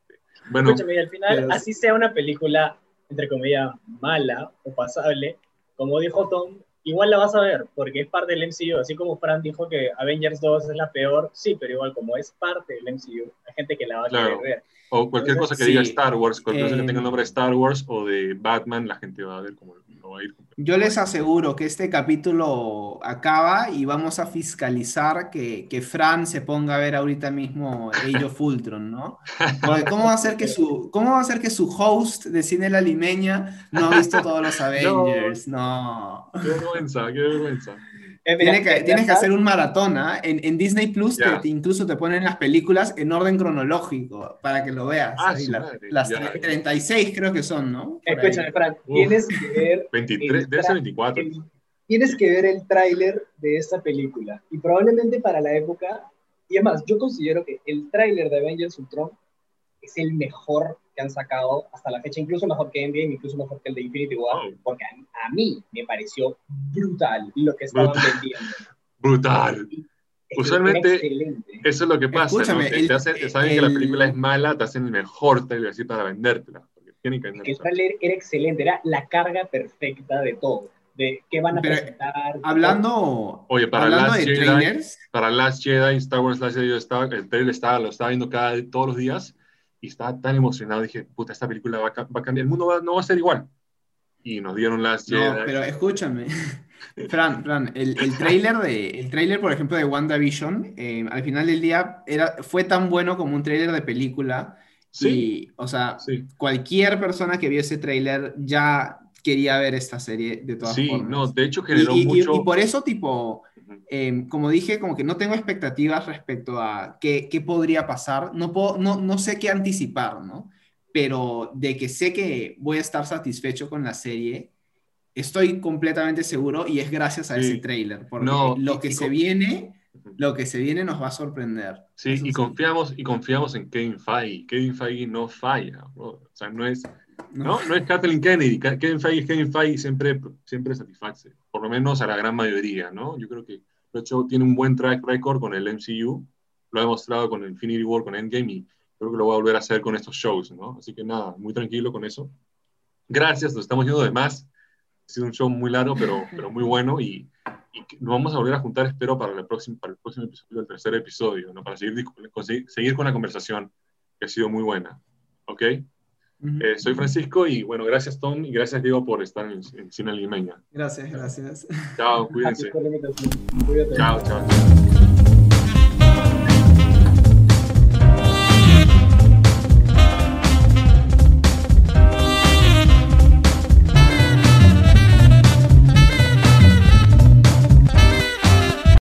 Bueno, Escúchame, y al final, así sea una película, entre comillas, mala o pasable, como dijo Tom, igual la vas a ver, porque es parte del MCU. Así como Fran dijo que Avengers 2 es la peor, sí, pero igual como es parte del MCU, hay gente que la va a querer ver. O cualquier cosa que diga Star Wars, cualquier cosa que tenga el nombre de Star Wars o de Batman, la gente va a ver cómo lo va a ir. Yo les aseguro que este capítulo acaba y vamos a fiscalizar que, que Fran se ponga a ver ahorita mismo Age of [LAUGHS] Ultron, ¿no? ¿cómo va a ser que su, cómo va a ser que su host de cine La Limeña no ha visto todos los [LAUGHS] Avengers? No. Qué vergüenza, qué vergüenza. Tienes que, tienes que hacer un maratón, ¿ah? en, en, Disney Plus te, incluso te ponen las películas en orden cronológico para que lo veas. Ah, las 36 creo que son, ¿no? Escúchame, Frank, tienes que ver... [LAUGHS] 23, debe ser 24. tienes que ver el tráiler de esta película. Y probablemente para la época... Y además, yo considero que el tráiler de Avengers Ultron es el mejor que han sacado hasta la fecha, incluso mejor que Endgame, incluso mejor que el de Infinity War, porque a, mí me pareció brutal lo que estaban vendiendo. Brutal. Usualmente eso es lo que pasa. Escúchame, te, saben que la película es mala, te hacen el mejor trailer así para vendértela. el trailer era excelente, era la carga perfecta de todo. De qué van a presentar. Hablando, Oye, para hablando Last de Jedi, trailers, para Last Jedi, Star Wars Last Jedi, estaba, el trailer estaba, lo estaba viendo cada, todos los días y estaba tan emocionado, dije, puta, esta película va a, va a cambiar, el mundo no va a ser igual. Y nos dieron las... No, pero escúchame, [LAUGHS] Fran, Fran, el, el, trailer de, el trailer, por ejemplo, de WandaVision, eh, al final del día era, fue tan bueno como un trailer de película. Sí. Y, o sea, cualquier persona que vio ese trailer ya quería ver esta serie de todas formas. Sí, no, de hecho generó mucho... y por eso, tipo, Em, como dije, como que no tengo expectativas respecto a qué, qué podría pasar. No, puedo, no, no sé qué anticipar, ¿no? Pero de que sé que voy a estar satisfecho con la serie, estoy completamente seguro y es gracias a ese tráiler, porque lo que se viene, lo que se viene nos va a sorprender. Sí, y confiamos y confiamos en Kevin Feige. Kevin Feige no falla, o sea, no es no, no es Kathleen Kennedy. Kevin Feige, Kevin Feige siempre, siempre satisface, por lo menos a la gran mayoría, ¿no? Yo creo que hecho, tiene un buen track record con el MCU. Lo ha demostrado con Infinity War, con Endgame, y creo que lo va a volver a hacer con estos shows, ¿no? Así que nada, muy tranquilo con eso. Gracias, nos estamos yendo de más. Ha sido un show muy largo, pero, [LAUGHS] pero muy bueno, y, nos vamos a volver a juntar, espero, para el próximo, para el próximo episodio, el tercer episodio, ¿no? Para seguir, seguir con la conversación, que ha sido muy buena. ¿Ok? Eh, soy Francisco y bueno, gracias Tom y gracias Diego por estar en, en Cine Limeña. Gracias, gracias. Chao, [LAUGHS] cuídense. chao, chao.